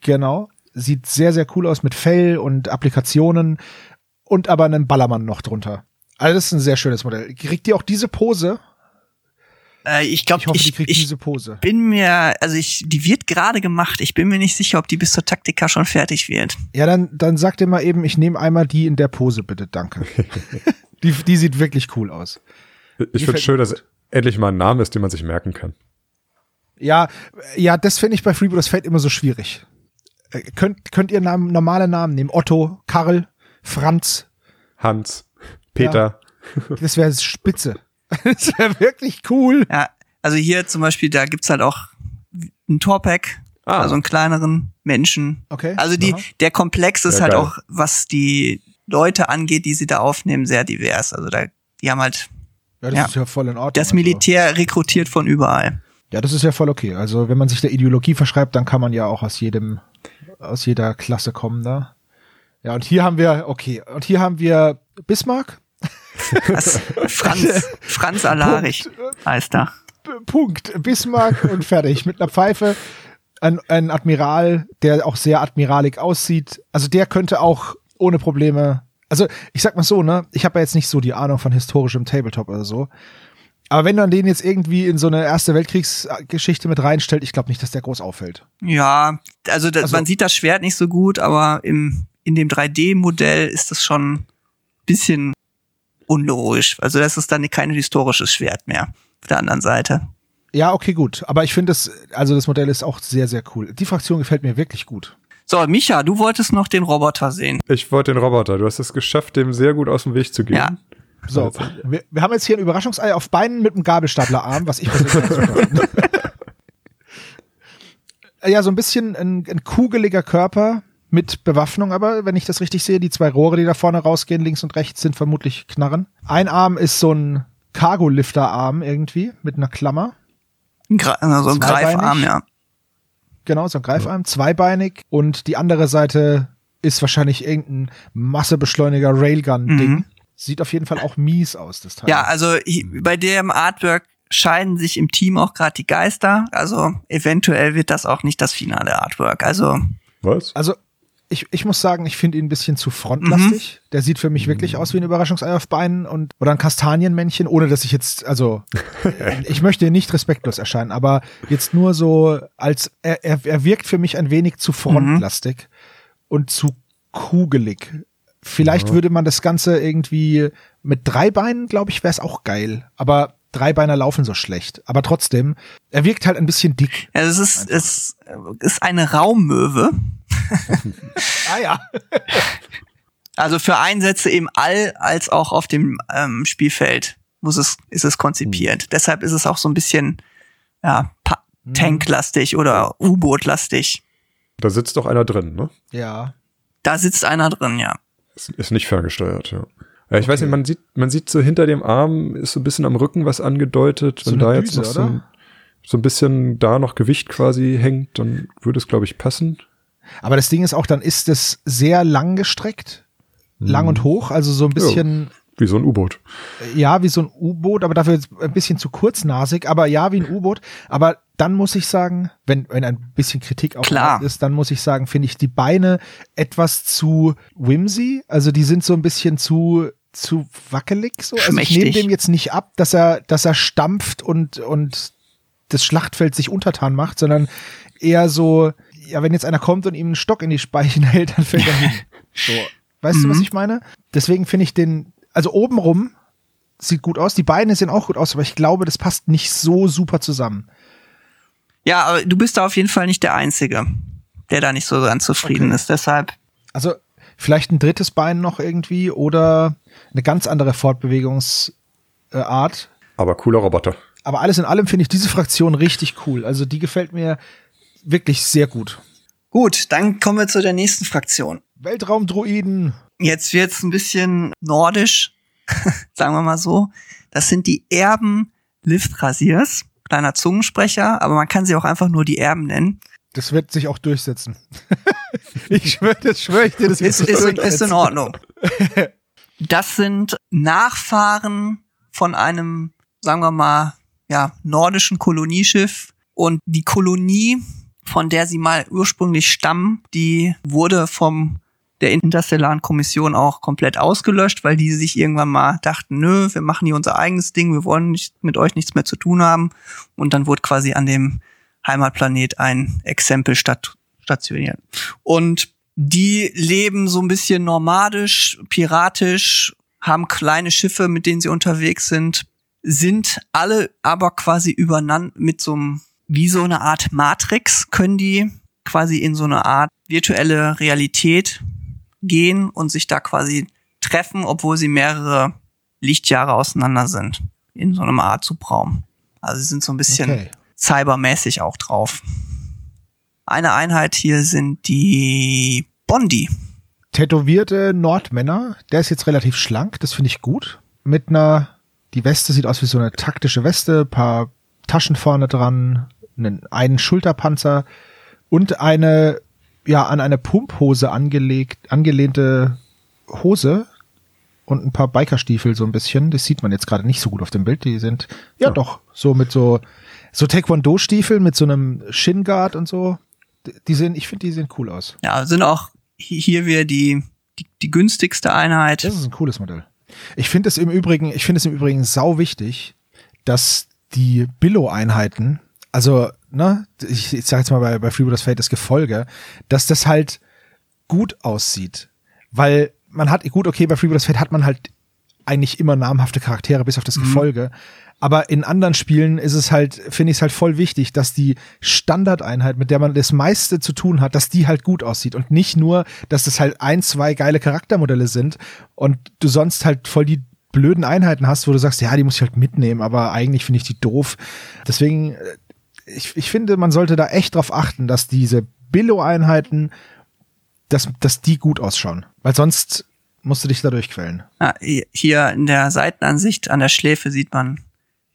B: Genau. Sieht sehr, sehr cool aus mit Fell und Applikationen und aber einem Ballermann noch drunter. Also das ist ein sehr schönes Modell. Kriegt ihr auch diese Pose?
C: Äh, ich glaube, ich, ich, ich bin mir, also ich, die wird gerade gemacht. Ich bin mir nicht sicher, ob die bis zur Taktika schon fertig wird.
B: Ja, dann, dann sag dir mal eben, ich nehme einmal die in der Pose, bitte, danke. [LAUGHS] die, die sieht wirklich cool aus.
A: Ich finde schön, dass endlich mal ein Name ist, den man sich merken kann.
B: Ja, ja, das finde ich bei Freeboot, das fällt immer so schwierig. Äh, könnt, könnt ihr Namen, normale Namen nehmen? Otto, Karl, Franz,
A: Hans, Peter.
B: Ja, das wäre spitze. [LAUGHS] das wäre wirklich cool.
C: Ja, also hier zum Beispiel, da gibt's halt auch ein Torpack, ah. also einen kleineren Menschen.
B: Okay.
C: Also die, der Komplex ist ja, halt geil. auch, was die Leute angeht, die sie da aufnehmen, sehr divers. Also da, die haben halt.
B: Ja, das ja, ist ja voll in Ordnung.
C: Das Militär also. rekrutiert von überall.
B: Ja, das ist ja voll okay. Also wenn man sich der Ideologie verschreibt, dann kann man ja auch aus jedem, aus jeder Klasse kommen da. Ja, und hier haben wir, okay, und hier haben wir Bismarck,
C: was? Franz, Franz Alarich heißt er.
B: Punkt. Bismarck und fertig. Mit einer Pfeife. Ein, ein Admiral, der auch sehr admiralig aussieht. Also der könnte auch ohne Probleme. Also ich sag mal so, ne? Ich habe ja jetzt nicht so die Ahnung von historischem Tabletop oder so. Aber wenn man den jetzt irgendwie in so eine Erste Weltkriegsgeschichte mit reinstellt, ich glaube nicht, dass der groß auffällt.
C: Ja, also, das, also man sieht das Schwert nicht so gut, aber im, in dem 3D-Modell ist das schon bisschen unlogisch. Also das ist dann kein historisches Schwert mehr auf der anderen Seite.
B: Ja, okay, gut. Aber ich finde das, also das Modell ist auch sehr, sehr cool. Die Fraktion gefällt mir wirklich gut.
C: So, Micha, du wolltest noch den Roboter sehen.
A: Ich wollte den Roboter. Du hast es geschafft, dem sehr gut aus dem Weg zu gehen. Ja.
B: So, wir, wir haben jetzt hier ein Überraschungsei auf Beinen mit einem Gabelstaplerarm, was ich persönlich [LAUGHS] Ja, so ein bisschen ein, ein kugeliger Körper, mit Bewaffnung, aber wenn ich das richtig sehe, die zwei Rohre, die da vorne rausgehen, links und rechts, sind vermutlich Knarren. Ein Arm ist so ein Cargo-Lifter-Arm irgendwie mit einer Klammer.
C: Also ein Greifarm, ja.
B: Genau, so ein Greifarm, zweibeinig und die andere Seite ist wahrscheinlich irgendein Massebeschleuniger Railgun-Ding. Mhm. Sieht auf jeden Fall auch mies aus, das Teil.
C: Ja, also bei dem Artwork scheiden sich im Team auch gerade die Geister. Also eventuell wird das auch nicht das finale Artwork. Also
A: was?
B: Also ich, ich muss sagen, ich finde ihn ein bisschen zu frontlastig. Mhm. Der sieht für mich wirklich aus wie ein Überraschungsei auf Beinen und oder ein Kastanienmännchen, ohne dass ich jetzt, also [LAUGHS] ich möchte nicht respektlos erscheinen, aber jetzt nur so als er, er, er wirkt für mich ein wenig zu frontlastig mhm. und zu kugelig. Vielleicht ja. würde man das Ganze irgendwie mit drei Beinen, glaube ich, wäre es auch geil. Aber Dreibeiner laufen so schlecht. Aber trotzdem, er wirkt halt ein bisschen dick.
C: Ja, es ist, es ist eine Raummöwe. [LAUGHS]
B: ah ja. [LAUGHS]
C: also für Einsätze im All als auch auf dem ähm, Spielfeld muss es, ist es konzipiert. Mhm. Deshalb ist es auch so ein bisschen ja, mhm. tanklastig oder U-Boot-lastig.
A: Da sitzt doch einer drin, ne?
B: Ja.
C: Da sitzt einer drin, ja.
A: Ist nicht ferngesteuert, ja. Ja, ich okay. weiß nicht, man sieht, man sieht so hinter dem Arm ist so ein bisschen am Rücken was angedeutet. So Wenn da jetzt Düse, noch so ein, so ein bisschen da noch Gewicht quasi hängt, dann würde es, glaube ich, passen.
B: Aber das Ding ist auch, dann ist es sehr lang gestreckt, hm. lang und hoch, also so ein bisschen. Ja,
A: wie so ein U-Boot.
B: Ja, wie so ein U-Boot, aber dafür ein bisschen zu kurznasig, aber ja, wie ein U-Boot. Aber dann muss ich sagen, wenn, wenn ein bisschen Kritik auch ist, dann muss ich sagen, finde ich die Beine etwas zu whimsy. Also die sind so ein bisschen zu zu wackelig so. Also ich nehme dem jetzt nicht ab, dass er, dass er stampft und, und das Schlachtfeld sich untertan macht, sondern eher so, ja, wenn jetzt einer kommt und ihm einen Stock in die Speichen [LAUGHS] hält, dann fällt er hin. [LAUGHS] So. Weißt mhm. du, was mhm. ich meine? Deswegen finde ich den, also obenrum sieht gut aus, die Beine sehen auch gut aus, aber ich glaube, das passt nicht so super zusammen.
C: Ja, aber du bist da auf jeden Fall nicht der Einzige, der da nicht so ganz zufrieden okay. ist. Deshalb.
B: Also vielleicht ein drittes Bein noch irgendwie oder eine ganz andere Fortbewegungsart.
A: Aber cooler Roboter.
B: Aber alles in allem finde ich diese Fraktion richtig cool. Also die gefällt mir wirklich sehr gut.
C: Gut, dann kommen wir zu der nächsten Fraktion.
B: Weltraumdruiden.
C: Jetzt wird's ein bisschen nordisch, [LAUGHS] sagen wir mal so. Das sind die Erben Lifthrasiers kleiner Zungensprecher, aber man kann sie auch einfach nur die Erben nennen.
B: Das wird sich auch durchsetzen. [LAUGHS] ich schwöre, das schwöre ich dir, das
C: ist, ist, ist in Ordnung. [LAUGHS] Das sind Nachfahren von einem, sagen wir mal, ja, nordischen Kolonieschiff. Und die Kolonie, von der sie mal ursprünglich stammen, die wurde vom der Interstellaren Kommission auch komplett ausgelöscht, weil die sich irgendwann mal dachten, nö, wir machen hier unser eigenes Ding, wir wollen nicht mit euch nichts mehr zu tun haben. Und dann wurde quasi an dem Heimatplanet ein Exempel stat stationiert. Und die leben so ein bisschen nomadisch, piratisch, haben kleine Schiffe, mit denen sie unterwegs sind, sind alle aber quasi übereinander mit so einem, wie so eine Art Matrix, können die quasi in so eine Art virtuelle Realität gehen und sich da quasi treffen, obwohl sie mehrere Lichtjahre auseinander sind. In so einem Art Subraum. Also sie sind so ein bisschen okay. cybermäßig auch drauf. Eine Einheit hier sind die Bondi.
B: Tätowierte Nordmänner. Der ist jetzt relativ schlank, das finde ich gut. Mit einer, die Weste sieht aus wie so eine taktische Weste, paar Taschen vorne dran, einen, einen Schulterpanzer und eine ja an eine Pumphose angelegt, angelehnte Hose und ein paar Bikerstiefel so ein bisschen. Das sieht man jetzt gerade nicht so gut auf dem Bild. Die sind ja, ja. doch so mit so so Taekwondo-Stiefeln mit so einem Shin-Guard und so. Die sehen, ich finde, die sehen cool aus.
C: Ja, sind auch hier wieder die, die, die günstigste Einheit.
B: Das ist ein cooles Modell. Ich finde es im Übrigen, ich finde es im Übrigen sau wichtig, dass die Billo-Einheiten, also ne, ich, ich sag jetzt mal bei, bei Freebooters Fate das Gefolge, dass das halt gut aussieht. Weil man hat, gut, okay, bei Freebooters Fate hat man halt eigentlich immer namhafte Charaktere, bis auf das mhm. Gefolge. Aber in anderen Spielen ist es halt, finde ich es halt voll wichtig, dass die Standardeinheit, mit der man das meiste zu tun hat, dass die halt gut aussieht und nicht nur, dass das halt ein, zwei geile Charaktermodelle sind und du sonst halt voll die blöden Einheiten hast, wo du sagst, ja, die muss ich halt mitnehmen, aber eigentlich finde ich die doof. Deswegen äh, ich, ich finde, man sollte da echt drauf achten, dass diese Billo-Einheiten, dass, dass die gut ausschauen. Weil sonst musst du dich da durchquellen.
C: Ah, hier in der Seitenansicht an der Schläfe sieht man,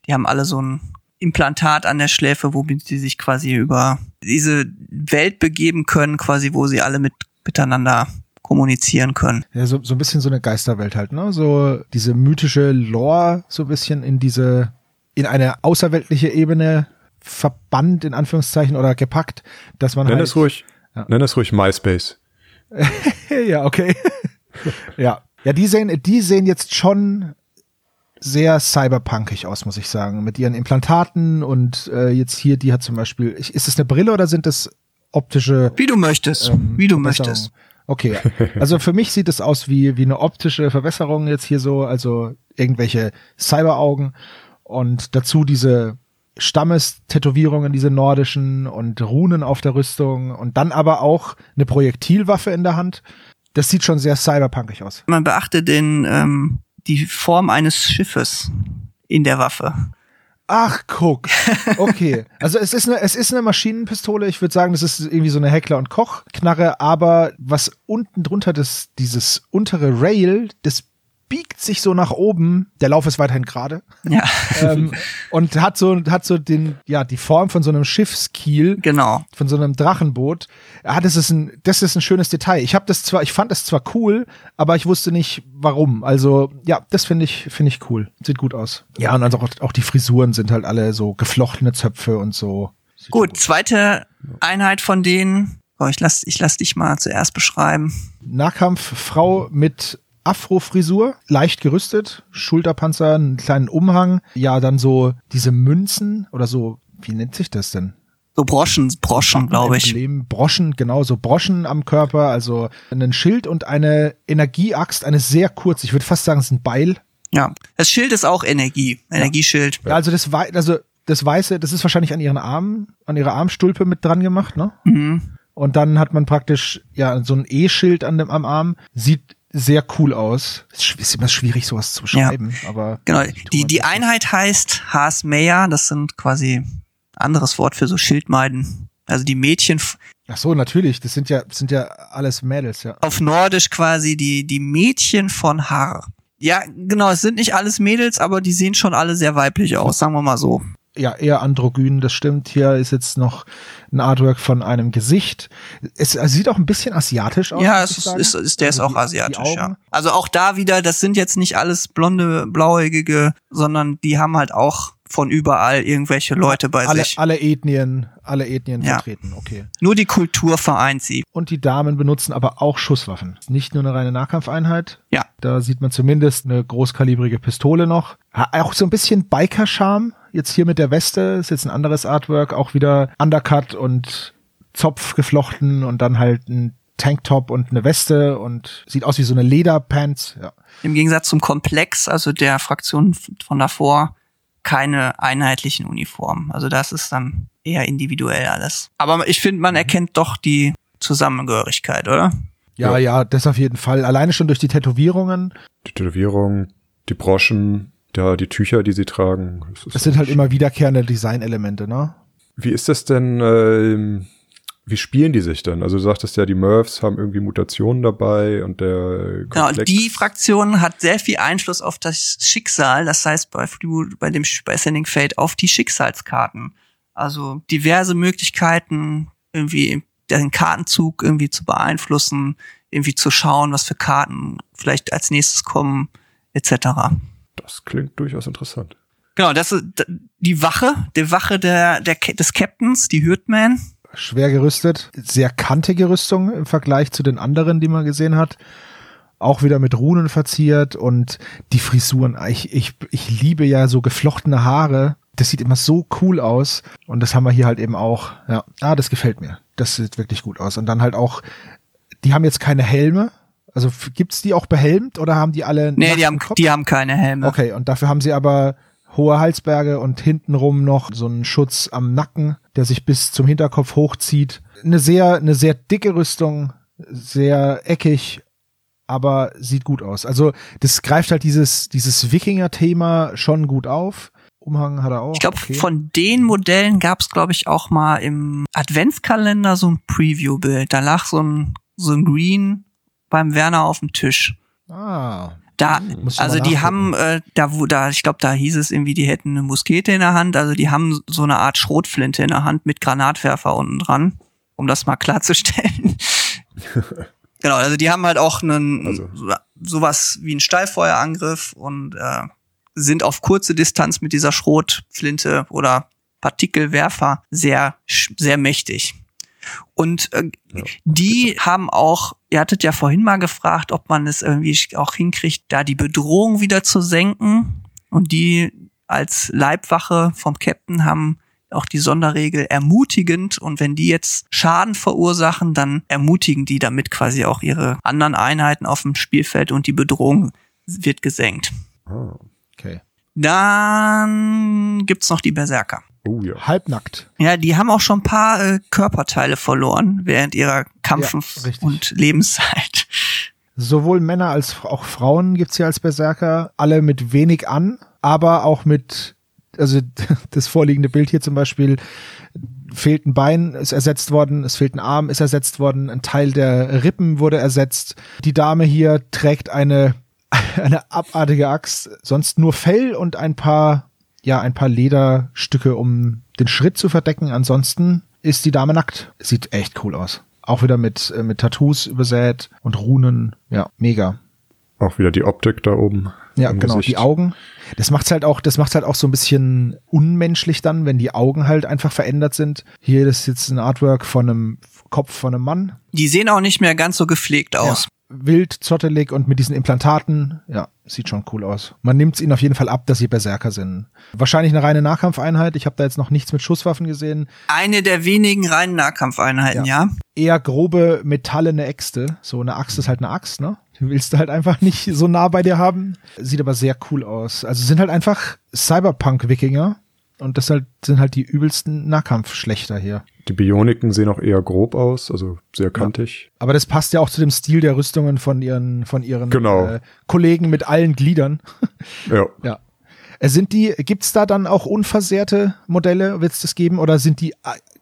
C: die haben alle so ein Implantat an der Schläfe, womit sie sich quasi über diese Welt begeben können, quasi, wo sie alle mit miteinander kommunizieren können.
B: Ja, so, so ein bisschen so eine Geisterwelt halt, ne? So diese mythische Lore so ein bisschen in diese, in eine außerweltliche Ebene verbannt, in Anführungszeichen, oder gepackt, dass man
A: nenn
B: halt.
A: Es ruhig, ja. Nenn es ruhig MySpace. [LAUGHS]
B: ja, okay. ja. Ja, die sehen, die sehen jetzt schon sehr cyberpunkig aus, muss ich sagen. Mit ihren Implantaten und äh, jetzt hier, die hat zum Beispiel, ist es eine Brille oder sind das optische?
C: Wie du möchtest, ähm, wie du möchtest.
B: Okay, also für mich sieht es aus wie, wie eine optische Verbesserung jetzt hier so, also irgendwelche Cyberaugen und dazu diese Stammestätowierungen, diese nordischen und Runen auf der Rüstung und dann aber auch eine Projektilwaffe in der Hand. Das sieht schon sehr cyberpunkig aus.
C: Man beachte den, ähm, die Form eines Schiffes in der Waffe.
B: Ach, guck. Okay. [LAUGHS] Also es ist eine, es ist eine Maschinenpistole. Ich würde sagen, das ist irgendwie so eine Heckler- und Koch-Knarre. Aber was unten drunter das, dieses untere Rail, das biegt sich so nach oben. Der Lauf ist weiterhin gerade.
C: Ja.
B: ähm, und hat so, hat so den, ja, die Form von so einem Schiffskiel.
C: Genau.
B: Von so einem Drachenboot. Ah, das ist ein, das ist ein schönes Detail. Ich habe das zwar, ich fand das zwar cool, aber ich wusste nicht, warum. Also, ja, das finde ich, finde ich cool. Sieht gut aus. Ja, und also auch, auch die Frisuren sind halt alle so geflochtene Zöpfe und so.
C: Sieht gut, gut, zweite Einheit von denen. Oh, ich lass, ich lass dich mal zuerst beschreiben.
B: Nahkampffrau mit Afro-Frisur, leicht gerüstet, Schulterpanzer, einen kleinen Umhang, ja, dann so diese Münzen oder so, wie nennt sich das denn?
C: So Broschen, Broschen, glaube ich.
B: Broschen, genau, so Broschen am Körper, also ein Schild und eine Energieaxt, eine sehr kurz, ich würde fast sagen, es ist ein Beil.
C: Ja, das Schild ist auch Energie, Energieschild.
B: Ja, also das also das weiße, das ist wahrscheinlich an ihren Armen, an ihrer Armstulpe mit dran gemacht, ne?
C: Mhm.
B: Und dann hat man praktisch ja so ein E-Schild an dem am Arm, sieht sehr cool aus. Es ist immer schwierig, sowas zu beschreiben, ja. aber.
C: Genau. Die, die Einheit heißt Haas Meyer. Das sind quasi anderes Wort für so Schildmeiden. Also die Mädchen.
B: Ach so, natürlich. Das sind ja, sind ja alles Mädels, ja.
C: Auf Nordisch quasi die, die Mädchen von Haar. Ja, genau. Es sind nicht alles Mädels, aber die sehen schon alle sehr weiblich aus, sagen wir mal so
B: ja, eher androgyn, das stimmt. Hier ist jetzt noch ein Artwork von einem Gesicht. Es, es sieht auch ein bisschen asiatisch aus.
C: Ja, es ist, ist, ist, der also ist auch die, asiatisch, die ja. Also auch da wieder, das sind jetzt nicht alles blonde, blauäugige, sondern die haben halt auch von überall irgendwelche Leute bei
B: alle,
C: sich.
B: Alle Ethnien, alle Ethnien ja. vertreten, okay.
C: Nur die Kultur vereint sie.
B: Und die Damen benutzen aber auch Schusswaffen. Nicht nur eine reine Nahkampfeinheit.
C: Ja.
B: Da sieht man zumindest eine großkalibrige Pistole noch. Auch so ein bisschen Biker-Charme. Jetzt hier mit der Weste ist jetzt ein anderes Artwork. Auch wieder Undercut und Zopf geflochten und dann halt ein Tanktop und eine Weste und sieht aus wie so eine Lederpants. Ja.
C: Im Gegensatz zum Komplex, also der Fraktion von davor, keine einheitlichen Uniformen. Also das ist dann eher individuell alles. Aber ich finde, man erkennt doch die Zusammengehörigkeit, oder?
B: Ja, ja, ja, das auf jeden Fall. Alleine schon durch die Tätowierungen.
A: Die Tätowierungen, die Broschen, ja, die Tücher, die sie tragen.
B: Das, das sind halt immer wiederkehrende Designelemente, ne?
A: Wie ist das denn, äh, wie spielen die sich dann? Also du sagtest ja, die Murphs haben irgendwie Mutationen dabei und der
C: Komplex Genau, die Fraktion hat sehr viel Einfluss auf das Schicksal, das heißt bei bei dem bei Sending Fate auf die Schicksalskarten. Also diverse Möglichkeiten, irgendwie den Kartenzug irgendwie zu beeinflussen, irgendwie zu schauen, was für Karten vielleicht als nächstes kommen, etc.
A: Das klingt durchaus interessant.
C: Genau, das ist die Wache, die Wache der, der des Captains, die Hürtman
B: schwer gerüstet, sehr kantige Rüstung im Vergleich zu den anderen, die man gesehen hat. Auch wieder mit Runen verziert und die Frisuren. Ich, ich, ich liebe ja so geflochtene Haare. Das sieht immer so cool aus. Und das haben wir hier halt eben auch. Ja, ah, das gefällt mir. Das sieht wirklich gut aus. Und dann halt auch, die haben jetzt keine Helme. Also gibt's die auch behelmt oder haben die alle?
C: Nee, die haben, die haben keine Helme.
B: Okay, und dafür haben sie aber hohe Halsberge und hintenrum noch so einen Schutz am Nacken, der sich bis zum Hinterkopf hochzieht. Eine sehr, eine sehr dicke Rüstung, sehr eckig, aber sieht gut aus. Also das greift halt dieses, dieses Wikinger-Thema schon gut auf. Umhang hat er auch.
C: Ich glaube, okay. von den Modellen gab es, glaube ich, auch mal im Adventskalender so ein Preview-Bild. Da lag so ein, so ein Green beim Werner auf dem Tisch.
B: Ah,
C: da, also die haben, äh, da wo da, ich glaube, da hieß es irgendwie, die hätten eine Muskete in der Hand. Also die haben so eine Art Schrotflinte in der Hand mit Granatwerfer unten dran, um das mal klarzustellen. [LAUGHS] genau, also die haben halt auch einen also. sowas wie einen Steilfeuerangriff und äh, sind auf kurze Distanz mit dieser Schrotflinte oder Partikelwerfer sehr sehr mächtig. Und äh, ja. die haben auch, ihr hattet ja vorhin mal gefragt, ob man es irgendwie auch hinkriegt, da die Bedrohung wieder zu senken. Und die als Leibwache vom Captain haben auch die Sonderregel ermutigend und wenn die jetzt Schaden verursachen, dann ermutigen die damit quasi auch ihre anderen Einheiten auf dem Spielfeld und die Bedrohung wird gesenkt.
A: Ah,
B: okay.
C: Dann gibt's noch die Berserker.
B: Oh ja. Halbnackt.
C: Ja, die haben auch schon ein paar äh, Körperteile verloren während ihrer Kampf- ja, und Lebenszeit.
B: Sowohl Männer als auch Frauen gibt's hier als Berserker, alle mit wenig an, aber auch mit, also [LAUGHS] das vorliegende Bild hier zum Beispiel, fehlt ein Bein, ist ersetzt worden, es fehlt ein Arm, ist ersetzt worden, ein Teil der Rippen wurde ersetzt. Die Dame hier trägt eine, [LAUGHS] eine abartige Axt, sonst nur Fell und ein paar, ja, ein paar Lederstücke, um den Schritt zu verdecken. Ansonsten ist die Dame nackt. Sieht echt cool aus. Auch wieder mit, äh, mit Tattoos übersät und Runen. Ja, mega.
A: Auch wieder die Optik da oben.
B: Ja, genau, Gesicht. die Augen. Das macht's halt auch, das macht's halt auch so ein bisschen unmenschlich dann, wenn die Augen halt einfach verändert sind. Hier ist jetzt ein Artwork von einem Kopf von einem Mann.
C: Die sehen auch nicht mehr ganz so gepflegt aus.
B: Ja. Wild, zottelig und mit diesen Implantaten. Ja, sieht schon cool aus. Man nimmt ihnen auf jeden Fall ab, dass sie Berserker sind. Wahrscheinlich eine reine Nahkampfeinheit. Ich habe da jetzt noch nichts mit Schusswaffen gesehen.
C: Eine der wenigen reinen Nahkampfeinheiten, ja. ja.
B: Eher grobe metallene Äxte. So eine Axt ist halt eine Axt, ne? willst du halt einfach [LAUGHS] nicht so nah bei dir haben. Sieht aber sehr cool aus. Also sind halt einfach Cyberpunk-Wikinger. Und das halt, sind halt die übelsten Nahkampfschlechter hier.
A: Die Bioniken sehen auch eher grob aus, also sehr kantig.
B: Ja. Aber das passt ja auch zu dem Stil der Rüstungen von ihren, von ihren
A: genau.
B: äh, Kollegen mit allen Gliedern. [LAUGHS]
A: Ja.
B: ja. Äh, sind die, gibt's da dann auch unversehrte Modelle, wird's das geben, oder sind die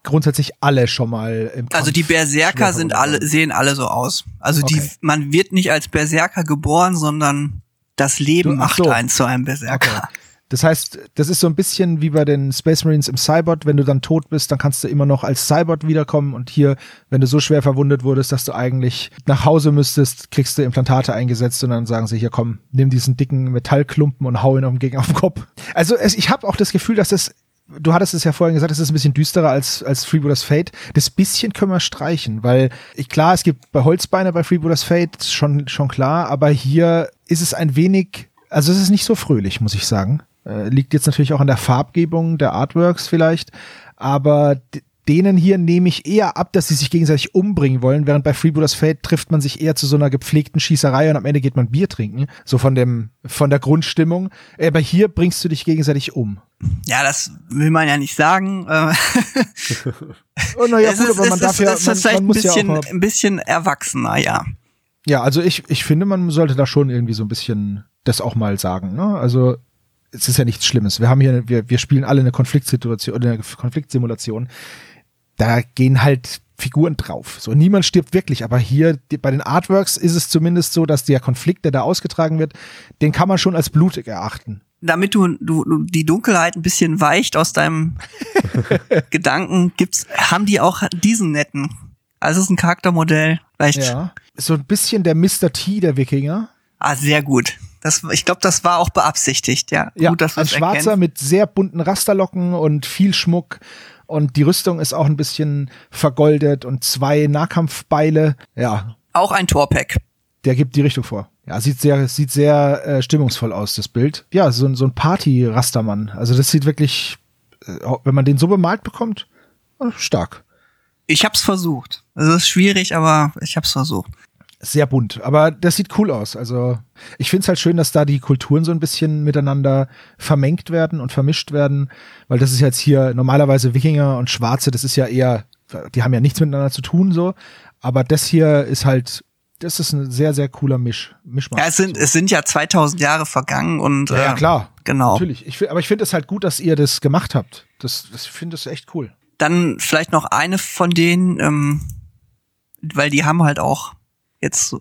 B: grundsätzlich alle schon mal im Kampf
C: Also die Berserker sind alle, sehen alle so aus. Also okay. die, man wird nicht als Berserker geboren, sondern das Leben du, macht so. einen zu einem Berserker. Okay.
B: Das heißt, das ist so ein bisschen wie bei den Space Marines im Cybot. Wenn du dann tot bist, dann kannst du immer noch als Cybot wiederkommen. Und hier, wenn du so schwer verwundet wurdest, dass du eigentlich nach Hause müsstest, kriegst du Implantate eingesetzt und dann sagen sie, hier komm, nimm diesen dicken Metallklumpen und hau ihn auf den auf den Kopf. Also es, ich habe auch das Gefühl, dass das du hattest es ja vorhin gesagt, es ist ein bisschen düsterer als, als Freebooters Fate. Das bisschen können wir streichen, weil ich, klar, es gibt bei Holzbeine bei Freebooters Fate schon, schon klar, aber hier ist es ein wenig, also es ist nicht so fröhlich, muss ich sagen. Äh, liegt jetzt natürlich auch an der Farbgebung der Artworks vielleicht, aber denen hier nehme ich eher ab, dass sie sich gegenseitig umbringen wollen, während bei Freebooters Fate trifft man sich eher zu so einer gepflegten Schießerei und am Ende geht man Bier trinken, so von dem von der Grundstimmung. Aber hier bringst du dich gegenseitig um.
C: Ja, das will man ja nicht sagen. Äh. [LAUGHS]
B: oh, naja, gut, ist, aber man darf ja,
C: man, man ein bisschen, ja ein bisschen erwachsener, ja.
B: Ja, also ich, ich finde, man sollte da schon irgendwie so ein bisschen das auch mal sagen. Ne? Also es ist ja nichts Schlimmes. Wir haben hier, wir, wir spielen alle eine Konfliktsituation, eine Konfliktsimulation da gehen halt Figuren drauf. So, niemand stirbt wirklich, aber hier die, bei den Artworks ist es zumindest so, dass der Konflikt, der da ausgetragen wird, den kann man schon als blutig erachten.
C: Damit du, du, du die Dunkelheit ein bisschen weicht aus deinem [LAUGHS] Gedanken, gibt's, haben die auch diesen netten. Also es ist ein Charaktermodell, vielleicht.
B: Ja. So ein bisschen der Mr. T der Wikinger.
C: Ah, sehr gut. Das, ich glaube, das war auch beabsichtigt, ja.
B: Ja, gut, dass ein Schwarzer erkennt. mit sehr bunten Rasterlocken und viel Schmuck und die Rüstung ist auch ein bisschen vergoldet und zwei Nahkampfbeile. Ja.
C: Auch ein Torpack.
B: Der gibt die Richtung vor. Ja, sieht sehr, sieht sehr äh, stimmungsvoll aus, das Bild. Ja, so, so ein Party-Rastermann. Also das sieht wirklich, äh, wenn man den so bemalt bekommt, äh, stark.
C: Ich hab's versucht. Es ist schwierig, aber ich hab's versucht
B: sehr bunt, aber das sieht cool aus. Also ich finde es halt schön, dass da die Kulturen so ein bisschen miteinander vermengt werden und vermischt werden, weil das ist jetzt hier normalerweise Wikinger und Schwarze, das ist ja eher, die haben ja nichts miteinander zu tun so, aber das hier ist halt, das ist ein sehr, sehr cooler Misch. Mischmasch.
C: Ja, es sind, es sind ja 2000 Jahre vergangen und.
B: Ja, ja klar.
C: Genau.
B: Natürlich. Ich, aber ich finde es halt gut, dass ihr das gemacht habt. Das, das finde ich echt cool.
C: Dann vielleicht noch eine von denen, ähm, weil die haben halt auch Jetzt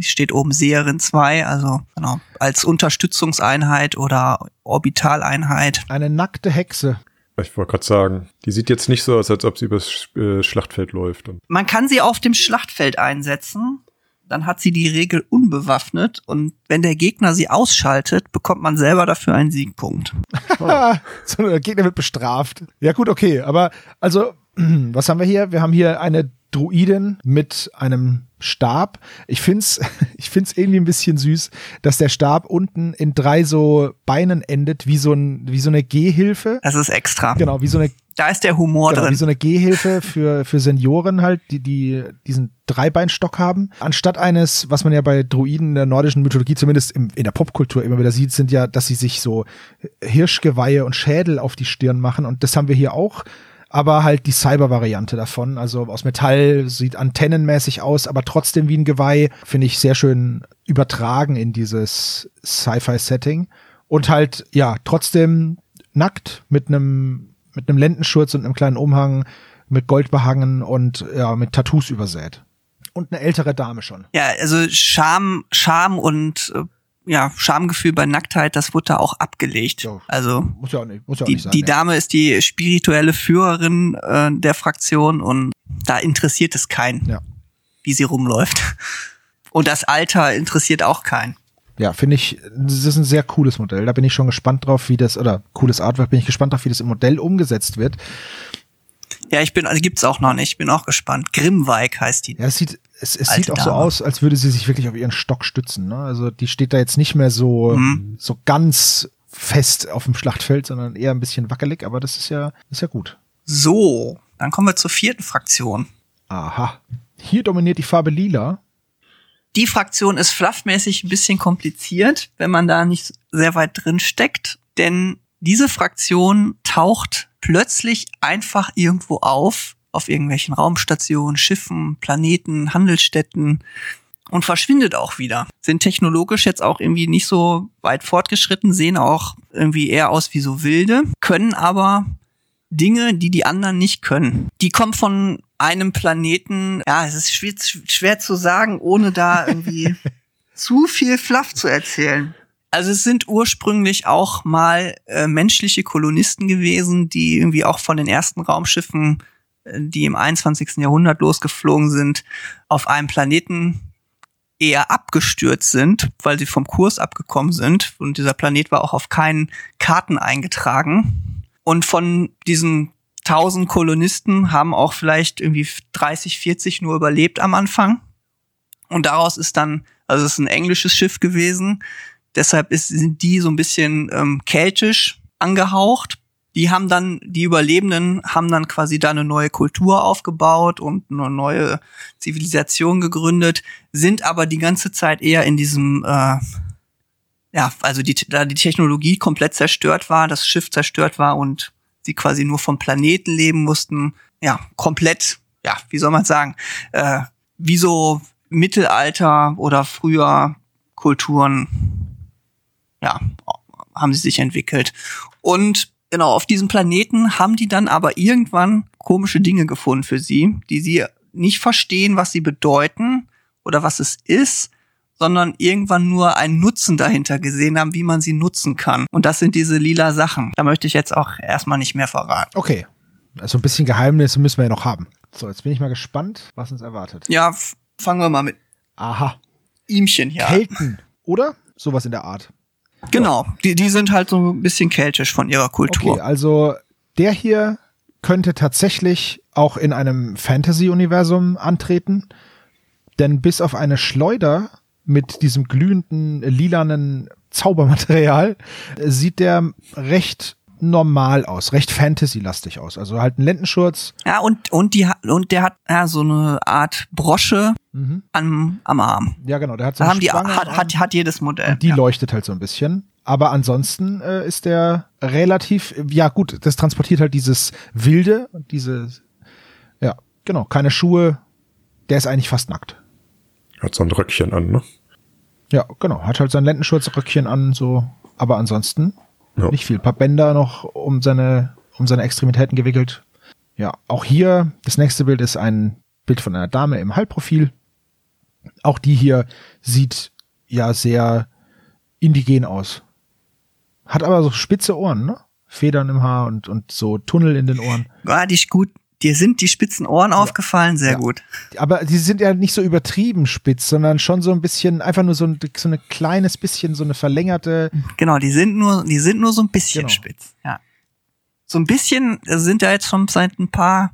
C: steht oben Seherin 2, also genau, als Unterstützungseinheit oder Orbitaleinheit.
B: Eine nackte Hexe.
A: Ich wollte gerade sagen, die sieht jetzt nicht so aus, als ob sie übers äh, Schlachtfeld läuft.
C: Man kann sie auf dem Schlachtfeld einsetzen. Dann hat sie die Regel unbewaffnet und wenn der Gegner sie ausschaltet, bekommt man selber dafür einen Siegpunkt.
B: Oh. [LAUGHS] [LAUGHS] so, der Gegner wird bestraft. Ja gut, okay, aber also [CLEARS THROAT] Was haben wir hier? Wir haben hier eine Druidin mit einem Stab. Ich find's, [LAUGHS] ich find's irgendwie ein bisschen süß, dass der Stab unten in drei so Beinen endet, wie so ein, wie so eine Gehhilfe.
C: Das ist extra.
B: Genau, wie so eine
C: Da ist der Humor
B: Genau, wie
C: drin.
B: so eine Gehhilfe für, für Senioren halt, die, die diesen Dreibeinstock haben. Anstatt eines, was man ja bei Druiden in der nordischen Mythologie, zumindest im, in der Popkultur immer wieder sieht, sind ja, dass sie sich so Hirschgeweihe und Schädel auf die Stirn machen. Und das haben wir hier auch. Aber halt die Cyber-Variante davon. Also aus Metall, sieht antennenmäßig aus, aber trotzdem wie ein Geweih. Finde ich sehr schön übertragen in dieses Sci-Fi-Setting. Und halt, ja, trotzdem nackt mit einem mit einem Lendenschurz und einem kleinen Umhang, mit Gold behangen und ja, mit Tattoos übersät. Und eine ältere Dame schon.
C: Ja, also Scham, Scham und äh, ja, Schamgefühl bei Nacktheit, das wurde da auch abgelegt.
B: Ja.
C: Also
B: Muss ja auch nicht, muss ja auch
C: die,
B: nicht sein.
C: die
B: ja.
C: Dame ist die spirituelle Führerin äh, der Fraktion und da interessiert es keinen,
B: Ja.
C: wie sie rumläuft. Und das Alter interessiert auch keinen.
B: Ja, finde ich, das ist ein sehr cooles Modell. Da bin ich schon gespannt drauf, wie das, oder cooles Artwork, bin ich gespannt drauf, wie das im Modell umgesetzt wird.
C: Ja, ich bin, also gibt's auch noch nicht, ich bin auch gespannt. Grimweig heißt die.
B: Ja, es sieht, es, es sieht auch so
C: Dame.
B: aus, als würde sie sich wirklich auf ihren Stock stützen. Ne? Also die steht da jetzt nicht mehr so,
C: Mhm.
B: so ganz fest auf dem Schlachtfeld, sondern eher ein bisschen wackelig, aber das ist ja, ist ja gut.
C: So, dann kommen wir zur vierten Fraktion.
B: Aha. Hier dominiert die Farbe lila.
C: Die Fraktion ist fluffmäßig ein bisschen kompliziert, wenn man da nicht sehr weit drin steckt, denn diese Fraktion taucht plötzlich einfach irgendwo auf, auf irgendwelchen Raumstationen, Schiffen, Planeten, Handelsstätten und verschwindet auch wieder. Sind technologisch jetzt auch irgendwie nicht so weit fortgeschritten, sehen auch irgendwie eher aus wie so wilde, können aber Dinge, die die anderen nicht können. Die kommen von einem Planeten, ja, es ist schwer, schwer zu sagen, ohne da [LAUGHS] irgendwie zu viel Fluff zu erzählen. Also es sind ursprünglich auch mal äh, menschliche Kolonisten gewesen, die irgendwie auch von den ersten Raumschiffen, äh, die im 21. Jahrhundert losgeflogen sind, auf einem Planeten eher abgestürzt sind, weil sie vom Kurs abgekommen sind. Und dieser Planet war auch auf keinen Karten eingetragen. Und von diesen 1000 Kolonisten haben auch vielleicht irgendwie 30, 40 nur überlebt am Anfang. Und daraus ist dann, also es ist ein englisches Schiff gewesen. Deshalb ist, sind die so ein bisschen ähm, keltisch angehaucht. Die haben dann, die Überlebenden haben dann quasi da eine neue Kultur aufgebaut und eine neue Zivilisation gegründet, sind aber die ganze Zeit eher in diesem, äh, ja, also die, da die Technologie komplett zerstört war, das Schiff zerstört war und sie quasi nur vom Planeten leben mussten, ja, komplett, ja, wie soll man sagen, äh, wie so Mittelalter oder früher Kulturen, ja, haben sie sich entwickelt. Und genau, auf diesem Planeten haben die dann aber irgendwann komische Dinge gefunden für sie, die sie nicht verstehen, was sie bedeuten oder was es ist, sondern irgendwann nur einen Nutzen dahinter gesehen haben, wie man sie nutzen kann. Und das sind diese lila Sachen. Da möchte ich jetzt auch erstmal nicht mehr verraten.
B: Okay. Also ein bisschen Geheimnisse müssen wir ja noch haben. So, jetzt bin ich mal gespannt, was uns erwartet.
C: Ja, fangen wir mal mit
B: Aha.
C: ihmchen hier.
B: Kelten, oder? Sowas in der Art.
C: Genau, die, die sind halt so ein bisschen keltisch von ihrer Kultur.
B: Okay, also der hier könnte tatsächlich auch in einem Fantasy-Universum antreten, denn bis auf eine Schleuder mit diesem glühenden lilanen Zaubermaterial äh, sieht der recht normal aus, recht Fantasy-lastig aus. Also halt ein Lendenschurz.
C: Ja, und, und die hat, und der hat ja so eine Art Brosche
B: Mhm.
C: am, am Arm.
B: Ja, genau, der hat so
C: Da
B: eine
C: haben die, hat, hat, hat jedes Modell.
B: Und die
C: ja.
B: leuchtet halt so ein bisschen. Aber ansonsten äh, ist der relativ, ja gut, das transportiert halt dieses Wilde und diese, ja, genau, keine Schuhe. Der ist eigentlich fast nackt.
A: Hat so ein Röckchen an, ne?
B: Ja, genau, hat halt sein Lendenschutzröckchen an, so, aber ansonsten
A: Ja.
B: nicht viel. Ein paar Bänder noch um seine, um seine Extremitäten gewickelt. Ja, auch hier, das nächste Bild ist ein Bild von einer Dame im Halbprofil. Auch die hier sieht ja sehr indigen aus. Hat aber so spitze Ohren, ne? Federn im Haar und, und so Tunnel in den Ohren.
C: War dich gut. Dir sind die spitzen Ohren aufgefallen, sehr
B: Ja.
C: gut.
B: Aber die sind ja nicht so übertrieben spitz, sondern schon so ein bisschen, einfach nur so ein, so ein kleines bisschen, so eine verlängerte,
C: Genau, die sind nur, die sind nur so ein bisschen
B: Genau.
C: spitz. Ja. So ein bisschen äh, sind da jetzt schon seit ein paar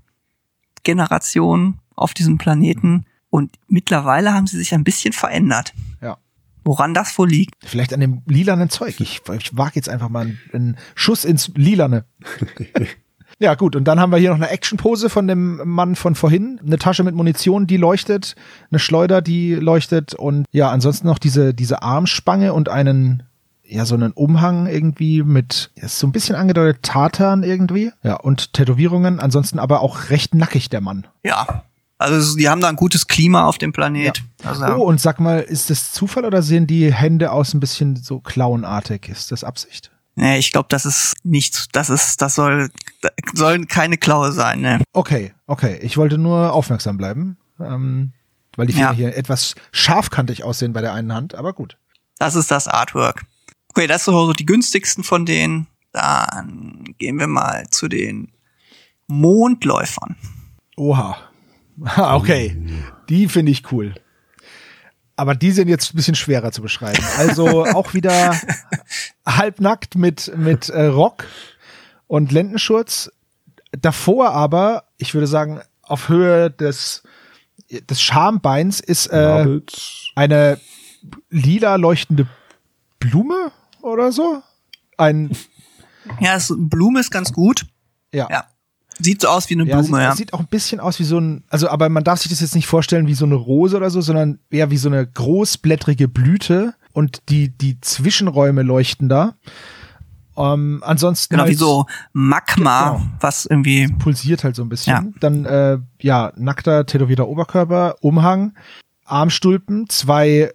C: Generation auf diesem Planeten und mittlerweile haben sie sich ein bisschen verändert.
B: Ja.
C: Woran das wohl liegt?
B: Vielleicht an dem lilanen Zeug. Ich, ich wage jetzt einfach mal einen Schuss ins Lilane. [LAUGHS] ja, gut. Und dann haben wir hier noch eine Actionpose von dem Mann von vorhin. Eine Tasche mit Munition, die leuchtet. Eine Schleuder, die leuchtet. Und ja, ansonsten noch diese, diese Armspange und einen, ja, so einen Umhang irgendwie mit, ist so ein bisschen angedeutet Tartan irgendwie. Ja, und Tätowierungen. Ansonsten aber auch recht nackig, der Mann.
C: Ja. Also die haben da ein gutes Klima auf dem Planet. Also,
B: Oh, und sag mal, ist das Zufall oder sehen die Hände aus ein bisschen so clownartig? Ist das Absicht?
C: Nee, ich glaube, das ist nichts. Das ist, das soll, soll keine Klaue sein. Ne?
B: Okay, okay. Ich wollte nur aufmerksam bleiben, ähm, weil die Finger
C: Ja.
B: hier etwas scharfkantig aussehen bei der einen Hand, aber gut.
C: Das ist das Artwork. Okay, das sind so die günstigsten von denen. Dann gehen wir mal zu den Mondläufern.
B: Oha. [LAUGHS] Okay. Die finde ich cool. Aber die sind jetzt ein bisschen schwerer zu beschreiben. Also auch wieder [LAUGHS] halbnackt mit, mit äh, Rock und Lendenschurz. Davor aber, ich würde sagen, auf Höhe des, des Schambeins ist äh, eine lila leuchtende Blume oder so. Ein,
C: Ja, es, Blume ist ganz gut.
B: ja.
C: Ja. Sieht so aus wie eine
B: Ja,
C: Blume,
B: sieht,
C: ja.
B: sieht auch ein bisschen aus wie so ein, also aber man darf sich das jetzt nicht vorstellen wie so eine Rose oder so, sondern eher wie so eine großblättrige Blüte und die, die Zwischenräume leuchten da. Ähm, ansonsten
C: Genau, wie
B: halt
C: so Magma,
B: Genau.
C: was irgendwie,
B: pulsiert halt so ein bisschen.
C: Ja.
B: Dann äh, ja, nackter, tätowierter Oberkörper, Umhang, Armstulpen, zwei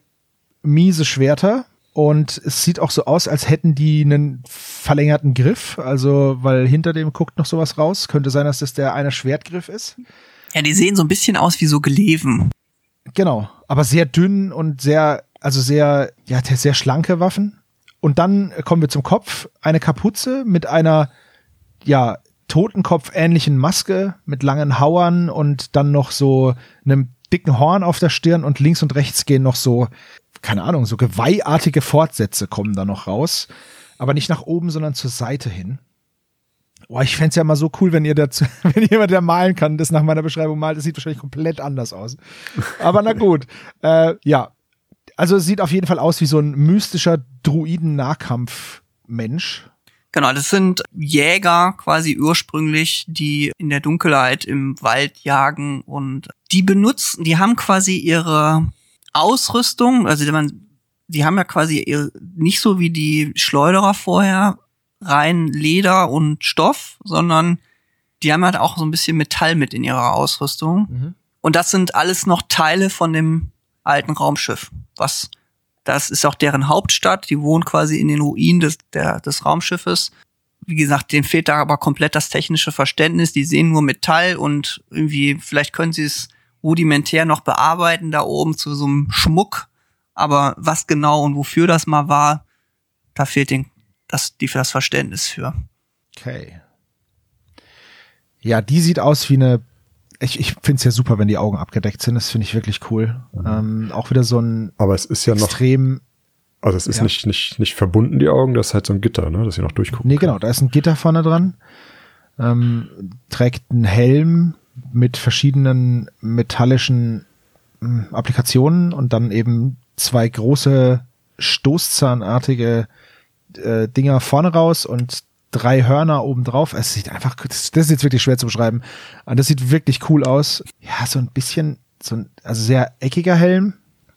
B: miese Schwerter und es sieht auch so aus, als hätten die einen verlängerten Griff, also weil hinter dem guckt noch sowas raus. Könnte sein, dass das der eine Schwertgriff ist.
C: ja, die sehen so ein bisschen aus wie so Geleven.
B: Genau, aber sehr dünn und sehr, also sehr, ja, sehr schlanke Waffen. Und dann kommen wir zum Kopf. Eine Kapuze mit einer, ja, Totenkopf-ähnlichen Maske mit langen Hauern und dann noch so einem dicken Horn auf der Stirn und links und rechts gehen noch so, keine Ahnung, so geweihartige Fortsätze kommen da noch raus. Aber nicht nach oben, sondern zur Seite hin. Boah, ich fänd's ja mal so cool, wenn ihr dazu, [LAUGHS] wenn jemand, der malen kann, das nach meiner Beschreibung malt, das sieht wahrscheinlich komplett anders aus. Aber na gut. [LAUGHS] äh, ja. Also es sieht auf jeden Fall aus wie so ein mystischer Druiden-Nahkampf-Mensch.
C: Genau, das sind Jäger quasi ursprünglich, die in der Dunkelheit im Wald jagen und die benutzen, die haben quasi ihre Ausrüstung, also man, die haben ja quasi nicht so wie die Schleuderer vorher rein Leder und Stoff, sondern die haben halt auch so ein bisschen Metall mit in ihrer Ausrüstung.
B: Mhm.
C: Und das sind alles noch Teile von dem alten Raumschiff. Was, das ist auch deren Hauptstadt. Die wohnen quasi in den Ruinen des, der, des Raumschiffes. Wie gesagt, denen fehlt da aber komplett das technische Verständnis. Die sehen nur Metall und irgendwie, vielleicht können sie es rudimentär noch bearbeiten da oben zu so einem Schmuck. Aber was genau und wofür das mal war, da fehlt den, das, die für das Verständnis für.
B: Okay. Ja, die sieht aus wie eine. Ich, ich finde es ja super, wenn die Augen abgedeckt sind. Das finde ich wirklich cool. Ähm, auch wieder so ein
A: Aber es ist ja noch,
B: extrem.
A: also es ist
B: Ja.
A: nicht, nicht, nicht verbunden, die Augen, das ist halt so ein Gitter, ne, dass sie noch durchgucken.
B: Nee, genau, da ist ein Gitter vorne dran. Ähm, trägt einen Helm mit verschiedenen metallischen ähm, Applikationen und dann eben zwei große stoßzahnartige äh, Dinger vorne raus und drei Hörner oben drauf. Es sieht einfach, das, das ist jetzt wirklich schwer zu beschreiben. Aber das sieht wirklich cool aus. Ja, so ein bisschen, so ein, also sehr eckiger Helm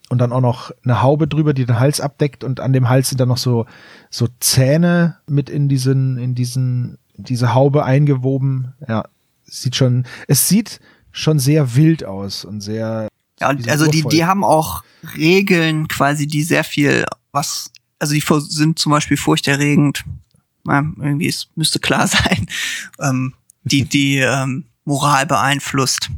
B: und dann auch noch eine Haube drüber, die den Hals abdeckt und an dem Hals sind dann noch so, so Zähne mit in diesen, in diesen, diese Haube eingewoben. Ja, sieht schon, es sieht schon sehr wild aus und sehr,
C: Ja, und also die,
B: urvoll.
C: die haben auch Regeln quasi, die sehr viel was, also die sind zum Beispiel furchterregend. Ja, irgendwie, es müsste klar [LAUGHS] sein, ähm, die, die ähm, Moral beeinflusst.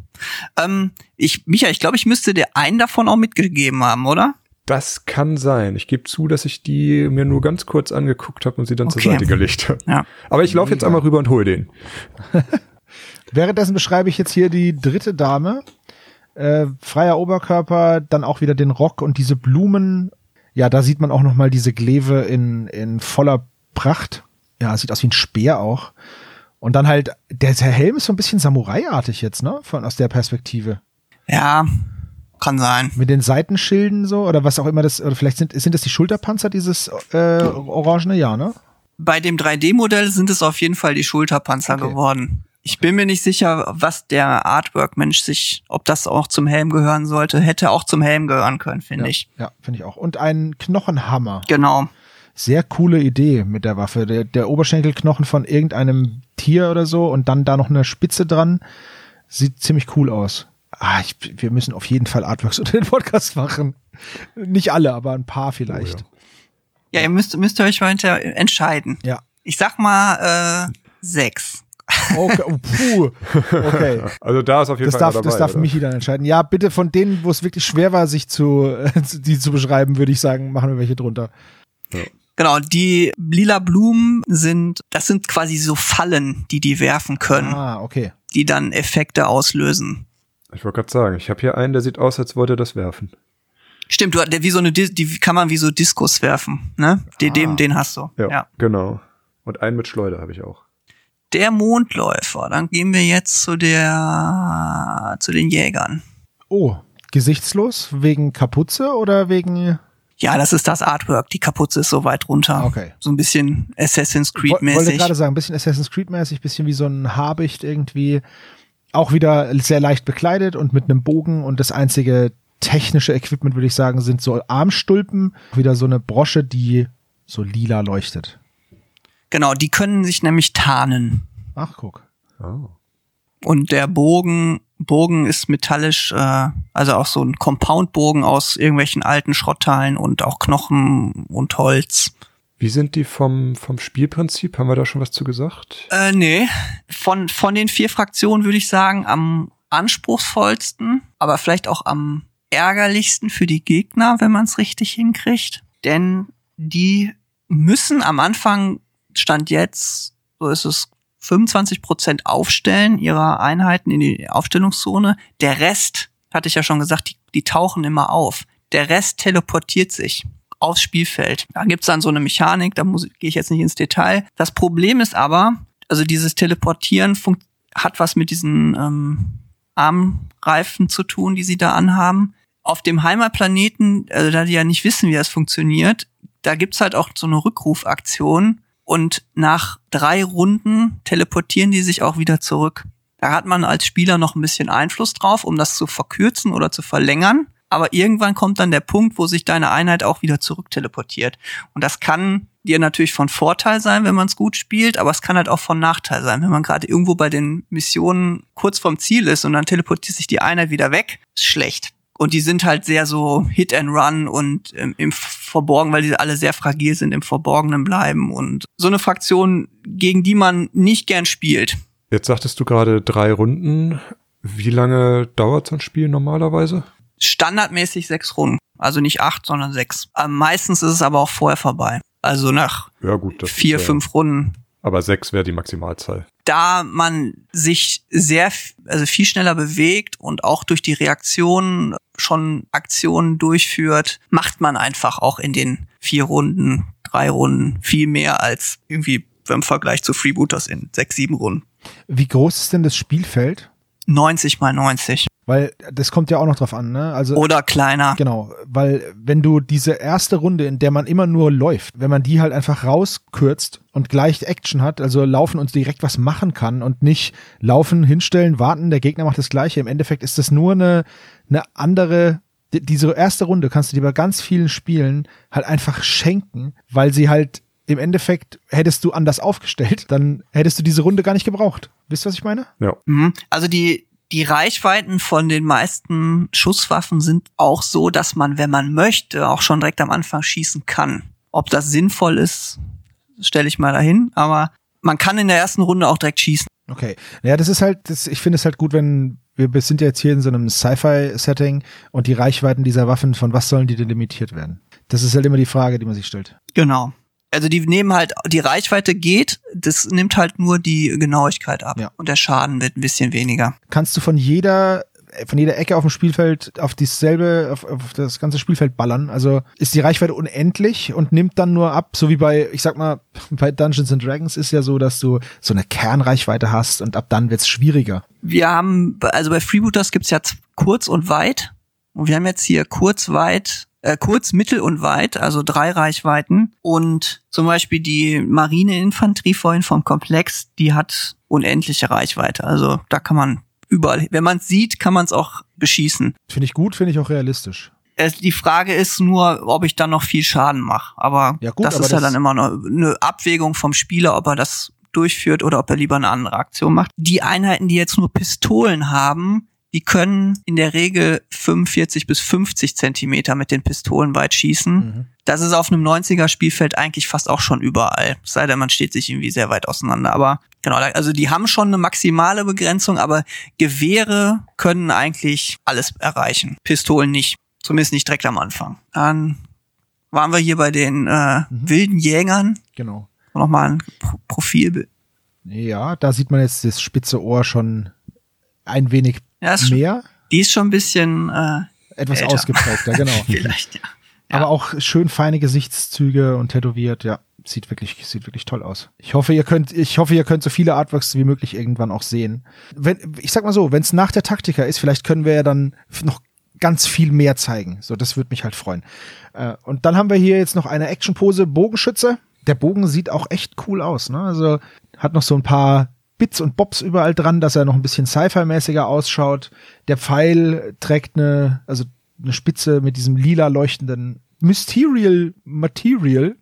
C: Ähm, ich, Micha, ich glaube, ich müsste dir einen davon auch mitgegeben haben, oder?
A: Das kann sein. Ich gebe zu, dass ich die mir nur ganz kurz angeguckt habe und sie dann zur
C: Okay.
A: Seite gelegt habe.
C: Ja.
A: Aber ich laufe jetzt einmal rüber und hol den. [LAUGHS]
B: Währenddessen beschreibe ich jetzt hier die dritte Dame. Äh, freier Oberkörper, dann auch wieder den Rock und diese Blumen. Ja, da sieht man auch noch mal diese Gleve in, in voller Pracht. Ja, sieht aus wie ein Speer auch. Und dann halt, der, der Helm ist so ein bisschen Samurai-artig jetzt, ne? Von, aus der Perspektive.
C: Ja, kann sein.
B: Mit den Seitenschilden so, oder was auch immer das, oder vielleicht sind, sind das die Schulterpanzer, dieses äh, orangene, ja, ne?
C: Bei dem 3D-Modell sind es auf jeden Fall die Schulterpanzer
B: Okay.
C: geworden. Ich bin mir nicht sicher, was der Artwork-Mensch sich, ob das auch zum Helm gehören sollte. Hätte auch zum Helm gehören können, finde
B: ja,
C: ich.
B: Ja, finde ich auch. Und ein Knochenhammer.
C: Genau.
B: Sehr coole Idee mit der Waffe. Der, der Oberschenkelknochen von irgendeinem Tier oder so und dann da noch eine Spitze dran. Sieht ziemlich cool aus. Ah, ich, wir müssen auf jeden Fall Artworks unter den Podcast machen. Nicht alle, aber ein paar vielleicht.
C: Ja, ihr müsst, müsst ihr euch weiter entscheiden.
B: ja.
C: Ich sag mal äh, sechs.
B: Okay, oh, puh. Okay. [LAUGHS]
A: Also da ist auf jeden
B: Das
A: Fall
B: darf,
A: einer
B: das
A: dabei,
B: darf
A: oder?
B: Michi dann entscheiden. Ja, bitte von denen, wo es wirklich schwer war, sich zu, [LAUGHS] die zu beschreiben, würde ich sagen, machen wir welche drunter.
C: Genau, die lila Blumen sind, das sind quasi so Fallen, die die werfen können,
B: Ah, okay.
C: die dann Effekte auslösen.
A: Ich wollte gerade sagen, ich habe hier einen, der sieht aus, als wollte er das werfen.
C: Stimmt, du, der wie so eine, Dis- die kann man wie so Diskus werfen, ne? Den,
B: Ah.
C: dem, den hast du.
A: Ja,
C: ja.
A: genau. Und einen mit Schleuder habe ich auch.
C: Der Mondläufer. Dann gehen wir jetzt zu der, zu den Jägern.
B: Oh, gesichtslos? Wegen Kapuze oder wegen.
C: Ja, das ist das Artwork. Die Kapuze ist so weit runter.
B: Okay.
C: So ein bisschen Assassin's Creed
B: Woll- Wollte gerade sagen, ein bisschen Assassin's Creed mäßig, bisschen wie so ein Habicht irgendwie. Auch wieder sehr leicht bekleidet und mit einem Bogen und das einzige technische Equipment, würde ich sagen, sind so Armstulpen. Wieder so eine Brosche, die so lila leuchtet.
C: Genau, die können sich nämlich tarnen.
B: Ach, guck.
A: Oh.
C: Und der Bogen, Bogen ist metallisch, äh, also auch so ein Compound-Bogen aus irgendwelchen alten Schrottteilen und auch Knochen und Holz.
A: Wie sind die vom, vom Spielprinzip? Haben wir da schon was zu gesagt?
C: Äh, nee. Von, von den vier Fraktionen würde ich sagen, am anspruchsvollsten, aber vielleicht auch am ärgerlichsten für die Gegner, wenn man es richtig hinkriegt. Denn die müssen am Anfang, Stand jetzt, so ist es, 25 Prozent aufstellen ihrer Einheiten in die Aufstellungszone. Der Rest, hatte ich ja schon gesagt, die, die tauchen immer auf. Der Rest teleportiert sich aufs Spielfeld. Da gibt's dann so eine Mechanik, da muss, gehe ich jetzt nicht ins Detail. Das Problem ist aber, also dieses Teleportieren hat was mit diesen ähm, Armreifen zu tun, die sie da anhaben. Auf dem Heimatplaneten, also da die ja nicht wissen, wie das funktioniert, da gibt's halt auch so eine Rückrufaktion und nach drei Runden teleportieren die sich auch wieder zurück. Da hat man als Spieler noch ein bisschen Einfluss drauf, um das zu verkürzen oder zu verlängern. Aber irgendwann kommt dann der Punkt, wo sich deine Einheit auch wieder zurück teleportiert. Und das kann dir natürlich von Vorteil sein, wenn man es gut spielt, aber es kann halt auch von Nachteil sein, wenn man gerade irgendwo bei den Missionen kurz vorm Ziel ist und dann teleportiert sich die Einheit wieder weg, ist schlecht. Und die sind halt sehr so Hit and Run und ähm, im Verborgen, weil die alle sehr fragil sind, im Verborgenen bleiben und so eine Fraktion, gegen die man nicht gern spielt.
A: Jetzt sagtest du gerade drei Runden. Wie lange dauert so ein Spiel normalerweise?
C: Standardmäßig sechs Runden. Also nicht acht, sondern sechs. Ähm, meistens ist es aber auch vorher vorbei. Also nach
A: Ja gut,
C: vier,
A: ja-
C: fünf Runden.
A: Aber sechs wäre die Maximalzahl.
C: Da man sich sehr, also viel schneller bewegt und auch durch die Reaktionen schon Aktionen durchführt, macht man einfach auch in den vier Runden, drei Runden viel mehr als irgendwie im Vergleich zu Freebooters in sechs, sieben Runden.
B: Wie groß ist denn das Spielfeld?
C: 90 mal 90.
B: Weil das kommt ja auch noch drauf an, ne? Also
C: Oder kleiner.
B: Genau, weil wenn du diese erste Runde, in der man immer nur läuft, wenn man die halt einfach rauskürzt und gleich Action hat, also laufen und direkt was machen kann und nicht laufen, hinstellen, warten, der Gegner macht das gleiche. Im Endeffekt ist das nur eine, eine andere, die- diese erste Runde kannst du dir bei ganz vielen Spielen halt einfach schenken, weil sie halt im Endeffekt hättest du anders aufgestellt, dann hättest du diese Runde gar nicht gebraucht. Wisst ihr, was ich meine?
A: Ja.
C: Mhm. Also die, die Reichweiten von den meisten Schusswaffen sind auch so, dass man, wenn man möchte, auch schon direkt am Anfang schießen kann. Ob das sinnvoll ist, stelle ich mal dahin, aber man kann in der ersten Runde auch direkt schießen.
B: Okay. Ja, das ist halt, das, ich finde es halt gut, wenn wir sind ja jetzt hier in so einem Sci-Fi-Setting und die Reichweiten dieser Waffen, von was sollen die denn limitiert werden? Das ist halt immer die Frage, die man sich stellt.
C: Genau. Also die nehmen halt, die Reichweite geht, das nimmt halt nur die Genauigkeit ab.
B: Ja.
C: Und der Schaden wird ein bisschen weniger.
B: Kannst du von jeder von jeder Ecke auf dem Spielfeld auf dieselbe, auf, auf das ganze Spielfeld ballern. Also ist die Reichweite unendlich und nimmt dann nur ab, so wie bei, ich sag mal, [LAUGHS] bei Dungeons and Dragons ist ja so, dass du so eine Kernreichweite hast und ab dann wird's schwieriger.
C: Wir haben, also bei Freebooters gibt's ja kurz und weit. Und wir haben jetzt hier kurz, weit, äh, kurz, mittel und weit, also drei Reichweiten. Und zum Beispiel die Marineinfanterie vorhin vom Komplex, die hat unendliche Reichweite. Also da kann man überall, wenn man es sieht, kann man es auch beschießen.
B: Finde ich gut, finde ich auch realistisch.
C: Es, die Frage ist nur, ob ich dann noch viel Schaden mache. Aber
B: Ja, gut,
C: das
B: aber
C: ist ja
B: das-
C: dann immer eine Abwägung vom Spieler, ob er das durchführt oder ob er lieber eine andere Aktion macht. Die Einheiten, die jetzt nur Pistolen haben, die können in der Regel 45 bis 50 Zentimeter mit den Pistolen weit schießen.
B: Mhm.
C: Das ist auf einem 90er Spielfeld eigentlich fast auch schon überall. Es sei denn, man steht sich irgendwie sehr weit auseinander. Aber genau, also die haben schon eine maximale Begrenzung, aber Gewehre können eigentlich alles erreichen. Pistolen nicht. Zumindest nicht direkt am Anfang. Dann waren wir hier bei den äh, wilden Jägern.
B: Genau.
C: Nochmal ein Pro Profil.
B: Ja, da sieht man jetzt das spitze Ohr schon ein wenig
C: Ja, ist schon,
B: mehr,
C: die ist schon ein bisschen äh,
B: etwas
C: älter.
B: ausgeprägter, genau. [LAUGHS]
C: vielleicht, ja. Ja.
B: Aber auch schön feine Gesichtszüge und tätowiert, ja. Sieht wirklich, sieht wirklich toll aus. Ich hoffe, ihr könnt, ich hoffe, ihr könnt so viele Artworks wie möglich irgendwann auch sehen. Wenn, ich sag mal so, wenn es nach der Taktika ist, vielleicht können wir ja dann noch ganz viel mehr zeigen. So, das würde mich halt freuen. Äh, und dann haben wir hier jetzt noch eine Actionpose Bogenschütze. Der Bogen sieht auch echt cool aus, ne? Also hat noch so ein paar Bits und Bobs überall dran, dass er noch ein bisschen Sci-Fi-mäßiger ausschaut. Der Pfeil trägt eine, also eine Spitze mit diesem lila leuchtenden Mysterial Material.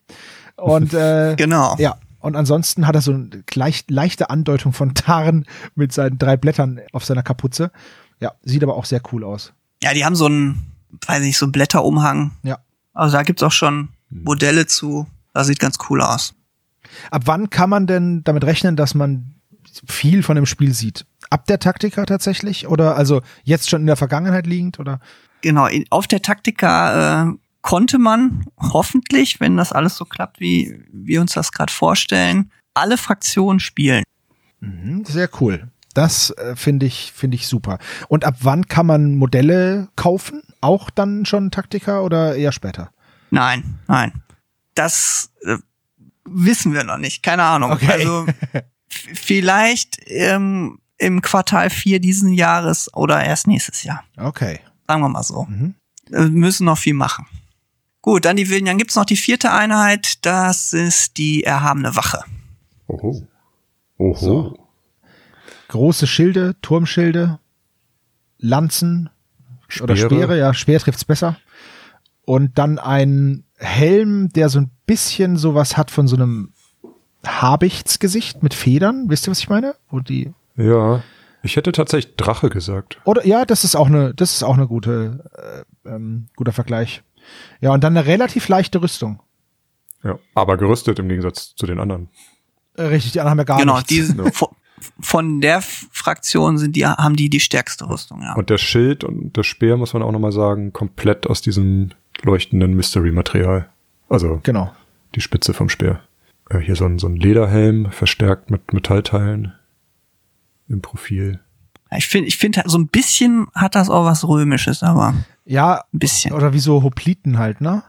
B: Und äh,
C: Genau.
B: ja, und ansonsten hat er so eine leicht, leichte Andeutung von Tarn mit seinen drei Blättern auf seiner Kapuze. Ja, sieht aber auch sehr cool aus.
C: Ja, die haben so einen, weiß nicht, so einen Blätterumhang.
B: Ja.
C: Also da gibt's auch schon Modelle zu. Das sieht ganz cool aus.
B: Ab wann kann man denn damit rechnen, dass man viel von dem Spiel sieht? Ab der Taktika tatsächlich? Oder also jetzt schon in der Vergangenheit liegend? Oder?
C: Genau, auf der Taktika äh, konnte man hoffentlich, wenn das alles so klappt, wie wir uns das gerade vorstellen, alle Fraktionen spielen.
B: Mhm, sehr cool. Das äh, finde ich, finde ich super. Und ab wann kann man Modelle kaufen? Auch dann schon Taktika oder eher später?
C: Nein, nein. Das äh, wissen wir noch nicht. Keine Ahnung.
B: Okay.
C: Also [LAUGHS] vielleicht ähm, im Quartal 4 diesen Jahres oder erst nächstes Jahr.
B: Okay.
C: Sagen wir mal so.
B: Mhm.
C: Wir müssen noch viel machen. Gut, dann die Wilden. Dann gibt's noch die vierte Einheit. Das ist die erhabene Wache.
A: Oho. Oho.
B: So. Große Schilde, Turmschilde, Lanzen oder
A: Speere.
B: Speere, ja, Speer trifft's besser. Und dann ein Helm, der so ein bisschen sowas hat von so einem Habichtsgesicht mit Federn. Wisst ihr, was ich meine? Wo die
A: Ja. Ich hätte tatsächlich Drache gesagt.
B: Oder ja, das ist auch eine, das ist auch eine gute, äh, ähm, guter Vergleich. Ja, und dann eine relativ leichte Rüstung.
A: Ja. Aber gerüstet im Gegensatz zu den anderen.
B: Äh, richtig, die anderen haben ja gar
C: genau,
B: nichts.
C: die [LAUGHS]
A: Ja.
C: von, der Fraktion sind die haben die die stärkste Rüstung. Ja.
A: Und der Schild und das Speer, muss man auch nochmal sagen, komplett aus diesem leuchtenden Mystery-Material. Also
B: Genau.
A: die Spitze vom Speer. Äh, hier so ein, so ein Lederhelm, verstärkt mit Metallteilen im Profil.
C: Ich finde, ich finde so ein bisschen hat das auch was Römisches, aber ein
B: Ja,
C: bisschen.
B: oder wie so Hopliten halt, ne?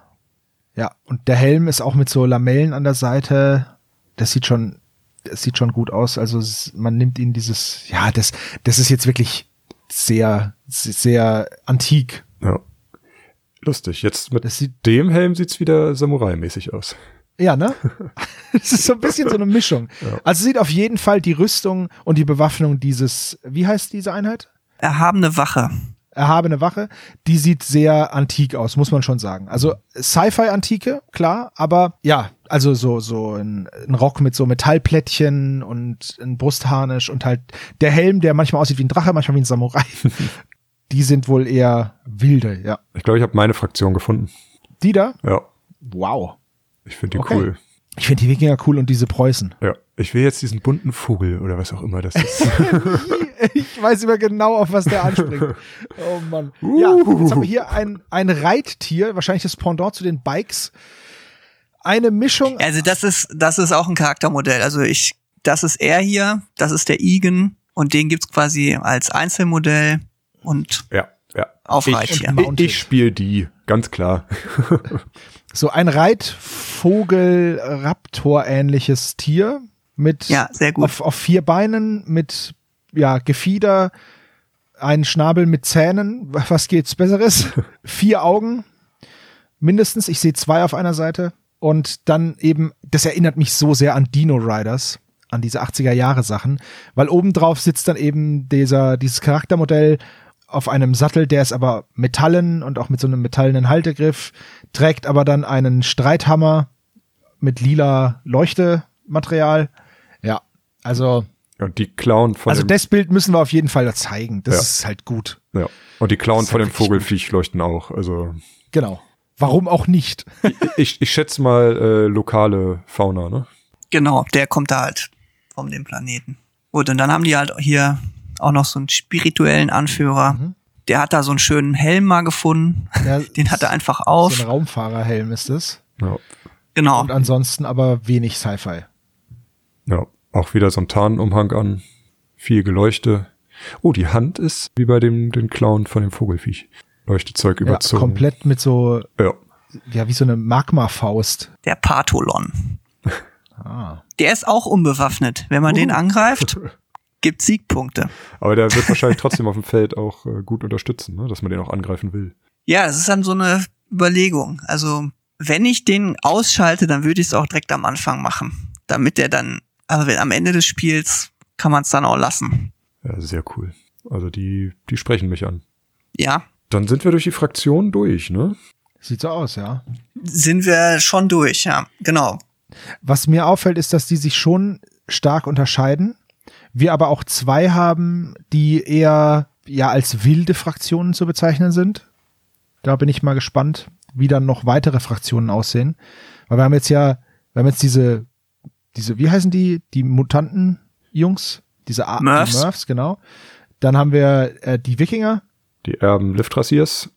B: Ja, und der Helm ist auch mit so Lamellen an der Seite. Das sieht schon, das sieht schon gut aus. Also man nimmt ihn dieses, ja, das, das ist jetzt wirklich sehr, sehr antik.
A: Ja. Lustig. Jetzt mit dem Helm sieht's wieder Samurai-mäßig aus.
B: Ja, ne? [LAUGHS] Es ist so ein bisschen so eine Mischung. [LAUGHS]
A: Ja.
B: Also sieht auf jeden Fall die Rüstung und die Bewaffnung dieses, wie heißt diese Einheit?
C: Erhabene Wache.
B: erhabene Wache, die sieht sehr antik aus, muss man schon sagen. Also Sci-Fi-Antike, klar, aber ja, also so, so ein, ein Rock mit so Metallplättchen und ein Brustharnisch und halt der Helm, der manchmal aussieht wie ein Drache, manchmal wie ein Samurai. [LAUGHS] die sind wohl eher wilde, ja.
A: Ich glaube, ich habe meine Fraktion gefunden.
B: Die da?
A: Ja.
B: Wow.
A: Ich finde die
B: Okay.
A: cool.
B: Ich finde die Wikinger cool und diese Preußen.
A: Ja. Ich will jetzt diesen bunten Vogel oder was auch immer das ist. [LAUGHS]
B: ich weiß immer genau, auf was der anspringt. [LAUGHS] Oh Mann. Ja, jetzt haben wir hier ein, ein Reittier, wahrscheinlich das Pendant zu den Bikes. Eine Mischung.
C: Also das ist, das ist auch ein Charaktermodell. Also ich, das ist er hier, das ist der Igen und den gibt's quasi als Einzelmodell. und
A: Ja, ja.
C: auf
A: Ich,
C: Reittier.
B: und
A: ich, ich spiele die, ganz klar. [LAUGHS]
B: So ein Reitvogel-Raptor-ähnliches Tier mit
C: Ja, sehr gut.
B: Auf, auf vier Beinen mit ja, Gefieder, ein Schnabel mit Zähnen. Was geht's Besseres? [LAUGHS] vier Augen mindestens. Ich sehe zwei auf einer Seite. Und dann eben, das erinnert mich so sehr an Dino Riders, an diese 80er Jahre Sachen, weil obendrauf sitzt dann eben dieser, dieses Charaktermodell auf einem Sattel, der ist aber metallen und auch mit so einem metallenen Haltegriff, trägt aber dann einen Streithammer mit lila Leuchtematerial. Ja, also,
A: Und die Klauen von
B: also
A: dem,
B: das Bild müssen wir auf jeden Fall zeigen. Das
A: Ja.
B: ist halt gut.
A: ja. Und die Klauen von dem
B: wirklich
A: Vogelfiech leuchten auch. Also
B: Genau. Warum auch nicht? [LAUGHS]
A: ich, ich schätze mal äh, lokale Fauna, ne?
C: Genau, der kommt da halt von dem Planeten. Gut, und dann haben die halt hier auch noch so einen spirituellen Anführer.
B: Mhm.
C: Der hat da so einen schönen Helm mal gefunden.
B: Ja, [LAUGHS]
C: Den hat er einfach
B: So
C: auf.
B: ein Raumfahrerhelm ist es.
A: Ja.
C: Genau.
B: Und ansonsten aber wenig Sci-Fi.
A: Ja, auch wieder so ein Tarnumhang an, viel Geleuchte. Oh, die Hand ist wie bei dem den Clown von dem Vogelfiech. Leuchtezeug
B: Ja,
A: überzogen.
B: komplett mit so,
A: Ja.
B: ja, wie so eine Magma-Faust.
C: Der Patholon. [LAUGHS]
B: Ah.
C: Der ist auch unbewaffnet. Wenn man
B: Uh.
C: den angreift, [LAUGHS] gibt Siegpunkte.
A: Aber der wird [LAUGHS] wahrscheinlich trotzdem auf dem Feld auch äh, gut unterstützen, ne? dass man den auch angreifen will.
C: Ja, das ist dann so eine Überlegung. Also, wenn ich den ausschalte, dann würde ich es auch direkt am Anfang machen. Damit der dann, aber wenn, am Ende des Spiels kann man es dann auch lassen.
A: Ja, sehr cool. Also die, die sprechen mich an.
C: Ja,
A: Dann sind wir durch die Fraktion durch, ne?
B: Sieht so aus, ja.
C: sind wir schon durch, ja. Genau.
B: Was mir auffällt, ist, dass die sich schon stark unterscheiden. Wir aber auch zwei haben, die eher ja als wilde Fraktionen zu bezeichnen sind. Da bin ich mal gespannt, wie dann noch weitere Fraktionen aussehen. Weil wir haben jetzt ja, wir haben jetzt diese, diese, wie heißen die, die Mutanten-Jungs? Diese A
C: Murphs.
B: Die Murphs, genau. Dann haben wir äh, die Wikinger,
A: Die Erben Liftrasiers,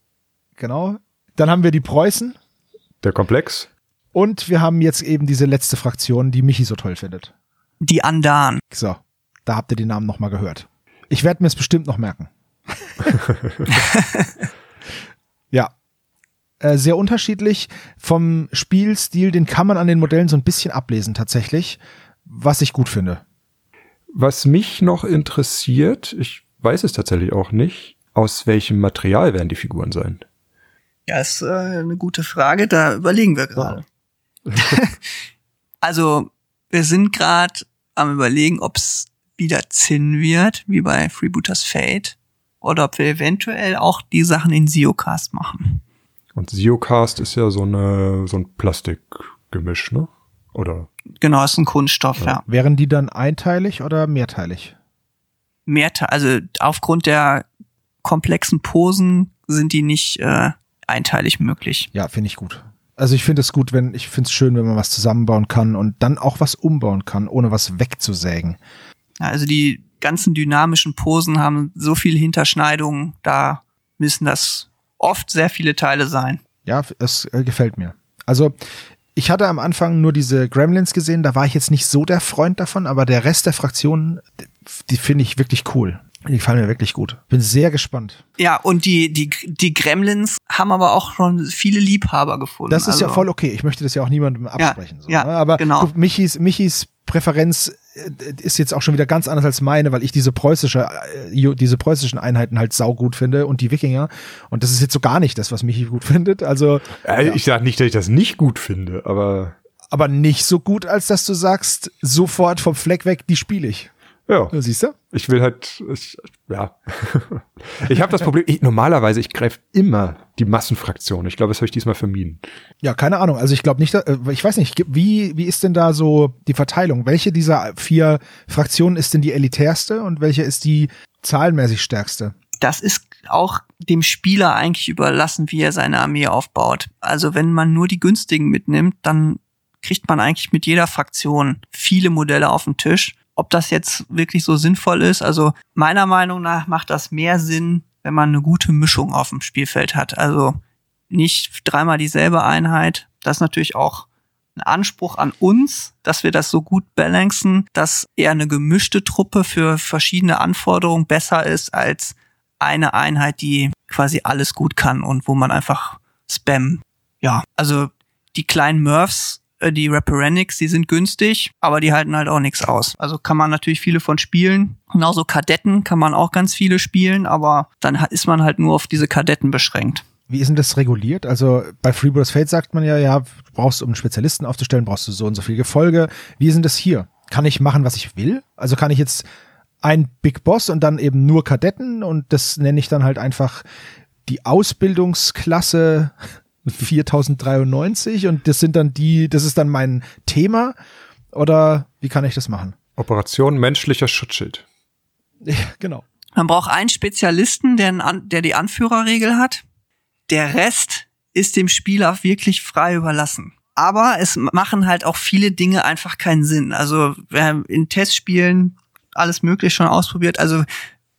B: genau. Dann haben wir die Preußen
A: der Komplex.
B: und wir haben jetzt eben diese letzte Fraktion, die Michi so toll findet.
C: Die Andan.
B: So, da habt ihr den Namen nochmal gehört. Ich werde mir es bestimmt noch merken. [LAUGHS] ja. Äh, sehr unterschiedlich vom Spielstil, den kann man an den Modellen so ein bisschen ablesen tatsächlich, was ich gut finde.
A: Was mich noch interessiert, ich weiß es tatsächlich auch nicht, aus welchem Material werden die Figuren sein?
C: Ja, ist äh, eine gute Frage. Da überlegen wir gerade. [LAUGHS] also, wir sind gerade am überlegen, ob es wieder Zinn wird, wie bei Freebooters Fate, oder ob wir eventuell auch die Sachen in Siocast machen.
A: Und Siocast ist ja so eine so ein Plastikgemisch, ne? Oder
C: Genau, ist ein Kunststoff, ja.
B: Wären die dann einteilig oder mehrteilig?
C: Mehr, Te- also aufgrund der komplexen Posen sind die nicht äh, einteilig möglich.
B: Ja, finde ich gut. Also ich finde es gut, wenn ich finde es schön, wenn man was zusammenbauen kann und dann auch was umbauen kann, ohne was wegzusägen.
C: Ja, Also die ganzen dynamischen Posen haben so viele Hinterschneidungen, da müssen das oft sehr viele Teile sein.
B: Ja, es äh, gefällt mir. Also ich hatte am Anfang nur diese Gremlins gesehen, da war ich jetzt nicht so der Freund davon, aber der Rest der Fraktionen, die, finde ich wirklich cool. Die gefallen mir wirklich gut. Bin sehr gespannt.
C: Ja, und die, die, die Gremlins haben aber auch schon viele Liebhaber gefunden.
B: Das ist ja
C: Also,
B: voll okay. Ich möchte das ja auch niemandem absprechen. so,
C: ja,
B: ne? Aber
C: genau.
B: guck, Michis, Michis Präferenz ist jetzt auch schon wieder ganz anders als meine, weil ich diese preußische, äh, diese preußischen Einheiten halt saugut finde und die Wikinger. Und das ist jetzt so gar nicht das, was Michi gut findet. Also,
A: äh, ich sage nicht, dass ich das nicht gut finde, aber
B: aber nicht so gut, als dass du sagst, sofort vom Fleck weg, die spiele ich.
A: Ja,
B: Siehst du?
A: ich will halt, ich, ja. [LAUGHS] ich habe das Problem, ich, normalerweise, ich greife immer die Massenfraktion. Ich glaube, das habe ich diesmal vermieden.
B: Ja, keine Ahnung. Also ich glaube nicht, äh, ich weiß nicht, wie, wie ist denn da so die Verteilung? Welche dieser vier Fraktionen ist denn die elitärste und welche ist die zahlenmäßig stärkste?
C: Das ist auch dem Spieler eigentlich überlassen, wie er seine Armee aufbaut. Also wenn man nur die günstigen mitnimmt, dann kriegt man eigentlich mit jeder Fraktion viele Modelle auf den Tisch. Ob das jetzt wirklich so sinnvoll ist, also meiner Meinung nach macht das mehr Sinn, wenn man eine gute Mischung auf dem Spielfeld hat. Also nicht dreimal dieselbe Einheit. Das ist natürlich auch ein Anspruch an uns, dass wir das so gut balancen, dass eher eine gemischte Truppe für verschiedene Anforderungen besser ist als eine Einheit, die quasi alles gut kann und wo man einfach Spam. Ja, also die kleinen Murphs, die Rapperenics, die sind günstig, aber die halten halt auch nichts aus. Also kann man natürlich viele von spielen. Genauso Kadetten kann man auch ganz viele spielen, aber dann ist man halt nur auf diese Kadetten beschränkt.
B: Wie ist denn das reguliert? Also bei Freebooters Fate sagt man ja, ja, du brauchst, um einen Spezialisten aufzustellen, brauchst du so und so viel Gefolge. Wie ist denn das hier? Kann ich machen, was ich will? Also kann ich jetzt ein Big Boss und dann eben nur Kadetten und das nenne ich dann halt einfach die Ausbildungsklasse 4093 und das sind dann die, das ist dann mein Thema oder wie kann ich das machen?
A: Operation menschlicher Schutzschild.
B: Ja, genau.
C: Man braucht einen Spezialisten, der, der die Anführerregel hat. Der Rest ist dem Spieler wirklich frei überlassen. Aber es machen halt auch viele Dinge einfach keinen Sinn. Also in Testspielen alles mögliche schon ausprobiert. Also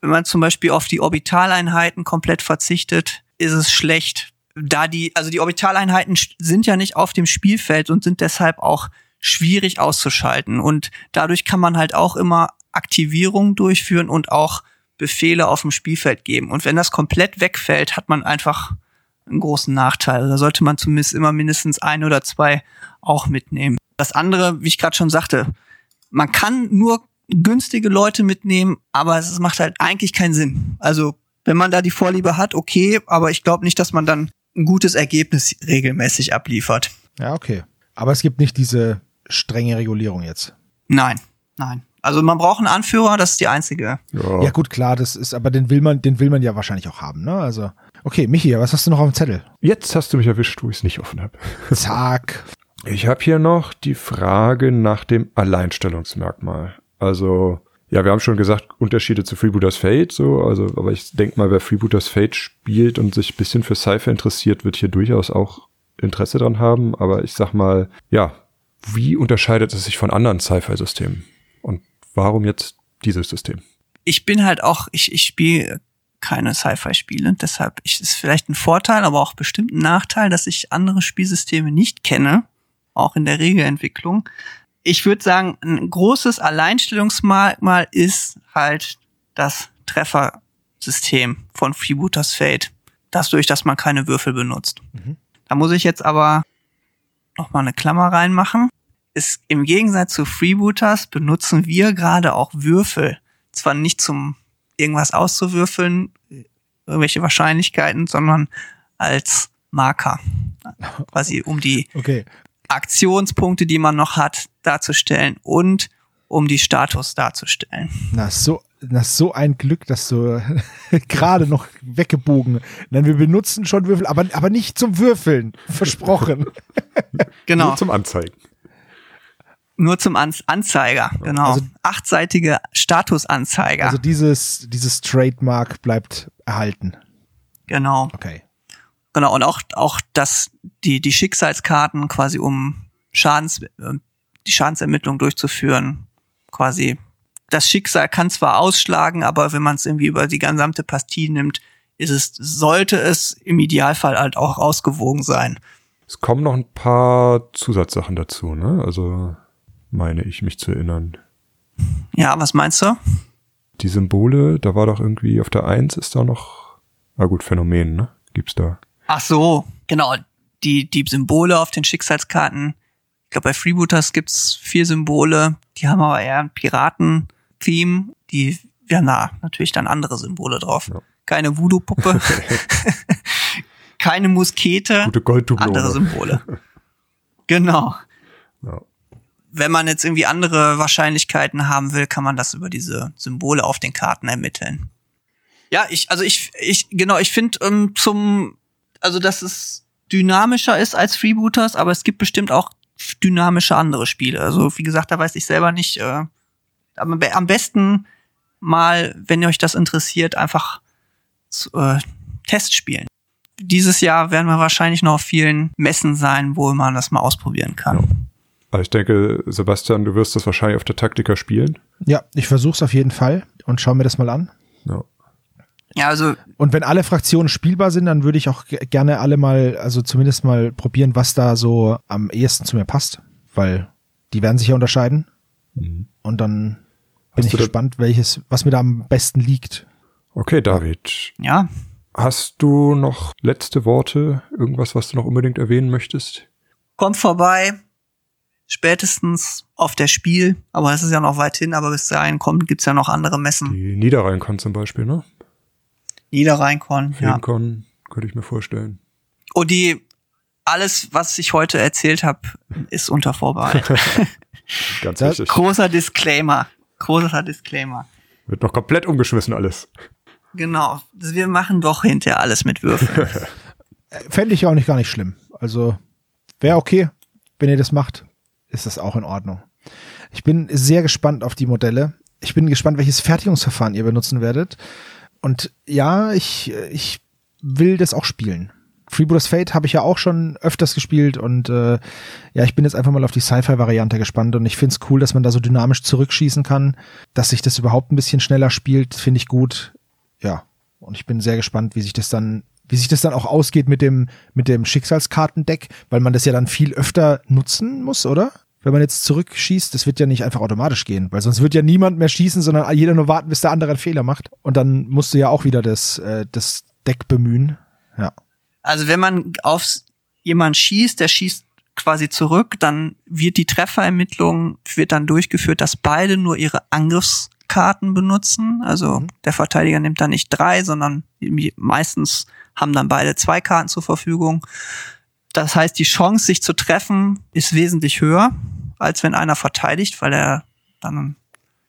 C: wenn man zum Beispiel auf die Orbitaleinheiten komplett verzichtet, ist es schlecht. Da die, also die Orbitaleinheiten sind ja nicht auf dem Spielfeld und sind deshalb auch schwierig auszuschalten. Und dadurch kann man halt auch immer Aktivierungen durchführen und auch Befehle auf dem Spielfeld geben. Und wenn das komplett wegfällt, hat man einfach einen großen Nachteil. Also da sollte man zumindest immer mindestens ein oder zwei auch mitnehmen. Das andere, wie ich gerade schon sagte, man kann nur günstige Leute mitnehmen, aber es macht halt eigentlich keinen Sinn. Also wenn man da die Vorliebe hat, okay, aber ich glaube nicht, dass man dann ein gutes Ergebnis regelmäßig abliefert.
B: Ja, okay. Aber es gibt nicht diese strenge Regulierung jetzt.
C: Nein, nein. Also man braucht einen Anführer, das ist die einzige.
B: Ja. ja, gut, klar, das ist, aber den will man, den will man ja wahrscheinlich auch haben, ne? Also. Okay, Michi, was hast du noch auf dem Zettel?
A: Jetzt hast du mich erwischt, wo ich es nicht offen habe. [LAUGHS]
B: Zack.
A: Ich habe hier noch die Frage nach dem Alleinstellungsmerkmal. Also, ja, wir haben schon gesagt, Unterschiede zu Freebooters Fate, so, also, aber ich denke mal, wer Freebooters Fate spielt und sich ein bisschen für Cypher interessiert, wird hier durchaus auch Interesse dran haben. Aber ich sag mal, ja, wie unterscheidet es sich von anderen Sci-Fi-Systemen? Und warum jetzt dieses System?
C: Ich bin halt auch, ich, ich spiele keine Sci-Fi-Spiele. Deshalb ist es vielleicht ein Vorteil, aber auch bestimmt ein Nachteil, dass ich andere Spielsysteme nicht kenne, auch in der Regelentwicklung. Ich würde sagen, ein großes Alleinstellungsmerkmal ist halt das Treffersystem von Freebooters Fate. Das durch, dass man keine Würfel benutzt. Mhm. Da muss ich jetzt aber noch mal eine Klammer reinmachen. Ist, Im Gegensatz zu Freebooters benutzen wir gerade auch Würfel. Zwar nicht zum irgendwas auszuwürfeln, irgendwelche Wahrscheinlichkeiten, sondern als Marker. Quasi um die
B: okay.
C: Aktionspunkte, die man noch hat, darzustellen und um die Status darzustellen.
B: Na, so, na, so ein Glück, dass du [LAUGHS] gerade noch weggebogen. Nein, wir benutzen schon Würfel, aber, aber nicht zum Würfeln. Versprochen. [LAUGHS]
C: genau.
A: Nur zum Anzeigen.
C: Nur zum An Anzeiger, genau. Also, Achtseitige Statusanzeiger.
B: Also dieses, dieses Trademark bleibt erhalten.
C: Genau.
B: Okay.
C: Genau, und auch, auch das, die, die Schicksalskarten quasi um Schadens, äh, die Schadensermittlung durchzuführen, quasi. Das Schicksal kann zwar ausschlagen, aber wenn man es irgendwie über die gesamte Partie nimmt, ist es, sollte es im Idealfall halt auch ausgewogen sein.
A: Es kommen noch ein paar Zusatzsachen dazu, ne? Also meine ich mich zu erinnern.
C: Ja, was meinst du?
A: Die Symbole, da war doch irgendwie auf der Eins ist da noch, ah gut, Phänomen, ne? Gibt's da.
C: Ach so, genau. Die, die Symbole auf den Schicksalskarten. Ich glaube, bei Freebooters gibt's vier Symbole. Die haben aber eher ein Piraten-Theme. Die, haben da natürlich dann andere Symbole drauf. Ja. Keine Voodoo-Puppe. [LAUGHS] [LAUGHS] Keine Muskete.
A: Gute Golddublone.
C: Andere Symbole. [LAUGHS] genau.
A: Ja
C: wenn man jetzt irgendwie andere Wahrscheinlichkeiten haben will, kann man das über diese Symbole auf den Karten ermitteln. Ja, ich, also ich, ich, genau, ich finde ähm, zum, also dass es dynamischer ist als Freebooters, aber es gibt bestimmt auch dynamische andere Spiele. Also wie gesagt, da weiß ich selber nicht. Äh, aber am besten mal, wenn ihr euch das interessiert, einfach zu, äh, Test spielen. Dieses Jahr werden wir wahrscheinlich noch auf vielen Messen sein, wo man das mal ausprobieren kann. Ja.
A: Aber ich denke, Sebastian, du wirst das wahrscheinlich auf der Taktika spielen.
B: Ja, ich versuche es auf jeden Fall und schau mir das mal an.
A: Ja.
C: Ja, also.
B: Und wenn alle Fraktionen spielbar sind, dann würde ich auch gerne alle mal, also zumindest mal probieren, was da so am ehesten zu mir passt. Weil die werden sich ja unterscheiden. Mhm. Und dann bin Hast ich gespannt, welches, was mir da am besten liegt.
A: Okay, David.
C: Ja.
A: Hast du noch letzte Worte? Irgendwas, was du noch unbedingt erwähnen möchtest?
C: Kommt vorbei. Spätestens auf der Spiel, aber es ist ja noch weit hin, aber bis dahin kommt, gibt's ja noch andere Messen.
A: Die Niederrheinkon zum Beispiel, ne?
C: Niederrheinkon, ja.
A: Filmcon, könnte ich mir vorstellen.
C: Und die, alles, was ich heute erzählt habe, ist unter Vorbehalt. [LAUGHS]
A: Ganz wichtig.
C: Großer Disclaimer. Großer Disclaimer.
A: Wird noch komplett umgeschmissen alles.
C: Genau. Wir machen doch hinterher alles mit Würfeln. [LAUGHS]
B: Fände ich auch nicht gar nicht schlimm. Also wäre okay, wenn ihr das macht, ist das auch in Ordnung. Ich bin sehr gespannt auf die Modelle. Ich bin gespannt, welches Fertigungsverfahren ihr benutzen werdet. Und ja, ich, ich will das auch spielen. Freebooters Fate habe ich ja auch schon öfters gespielt und äh, ja, ich bin jetzt einfach mal auf die Sci-Fi-Variante gespannt und ich finde es cool, dass man da so dynamisch zurückschießen kann, dass sich das überhaupt ein bisschen schneller spielt, finde ich gut. Ja, und ich bin sehr gespannt, wie sich das dann, wie sich das dann auch ausgeht mit dem, mit dem Schicksalskartendeck, weil man das ja dann viel öfter nutzen muss, oder? Wenn man jetzt zurückschießt, das wird ja nicht einfach automatisch gehen, weil sonst wird ja niemand mehr schießen, sondern jeder nur warten, bis der andere einen Fehler macht. Und dann musst du ja auch wieder das, äh, das Deck bemühen. Ja.
C: Also wenn man auf jemand schießt, der schießt quasi zurück, dann wird die Trefferermittlung wird dann durchgeführt, dass beide nur ihre Angriffskarten benutzen. Also der Verteidiger nimmt dann nicht drei, sondern meistens haben dann beide zwei Karten zur Verfügung. Das heißt, die Chance, sich zu treffen, ist wesentlich höher, als wenn einer verteidigt, weil er dann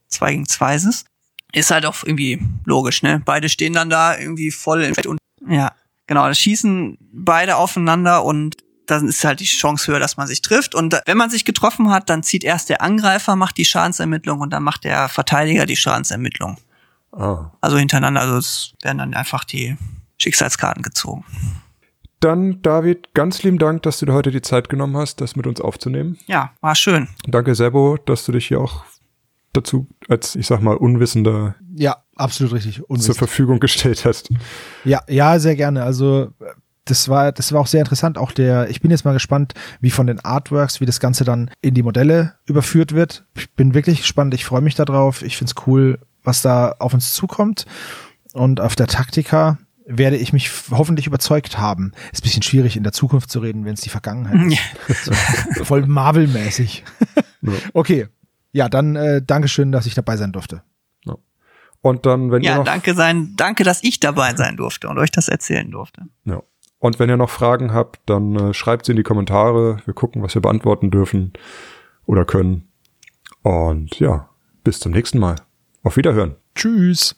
C: zwei gegen zwei ist. Ist halt auch irgendwie logisch, ne? Beide stehen dann da irgendwie voll im Feld und ja, genau, das schießen beide aufeinander und dann ist halt die Chance höher, dass man sich trifft. Und wenn man sich getroffen hat, dann zieht erst der Angreifer, macht die Schadensermittlung und dann macht der Verteidiger die Schadensermittlung.
A: Ah.
C: Also hintereinander, also es werden dann einfach die Schicksalskarten gezogen.
A: Dann, David, ganz lieben Dank, dass du dir heute die Zeit genommen hast, das mit uns aufzunehmen.
C: Ja, war schön.
A: Danke, Sebo, dass du dich hier auch dazu als, ich sag mal, Unwissender
B: Ja, absolut richtig.
A: zur
B: Unwissend.
A: Verfügung gestellt hast.
B: Ja, ja, sehr gerne. Also das war, das war auch sehr interessant. Auch der, ich bin jetzt mal gespannt, wie von den Artworks, wie das Ganze dann in die Modelle überführt wird. Ich bin wirklich gespannt. Ich freue mich darauf. Ich find's cool, was da auf uns zukommt. Und auf der Taktika werde ich mich hoffentlich überzeugt haben. Ist ein bisschen schwierig in der Zukunft zu reden, wenn es die Vergangenheit ist. So, voll Marvel-mäßig.
A: Ja.
B: Okay. Ja, dann äh, Dankeschön, dass ich dabei sein durfte.
A: Und dann, wenn ihr
C: Ja,
A: noch,
C: danke sein, danke, dass ich dabei sein durfte und euch das erzählen durfte.
A: Ja. Und wenn ihr noch Fragen habt, dann äh, schreibt sie in die Kommentare. Wir gucken, was wir beantworten dürfen oder können. Und ja, bis zum nächsten Mal. Auf Wiederhören.
B: Tschüss.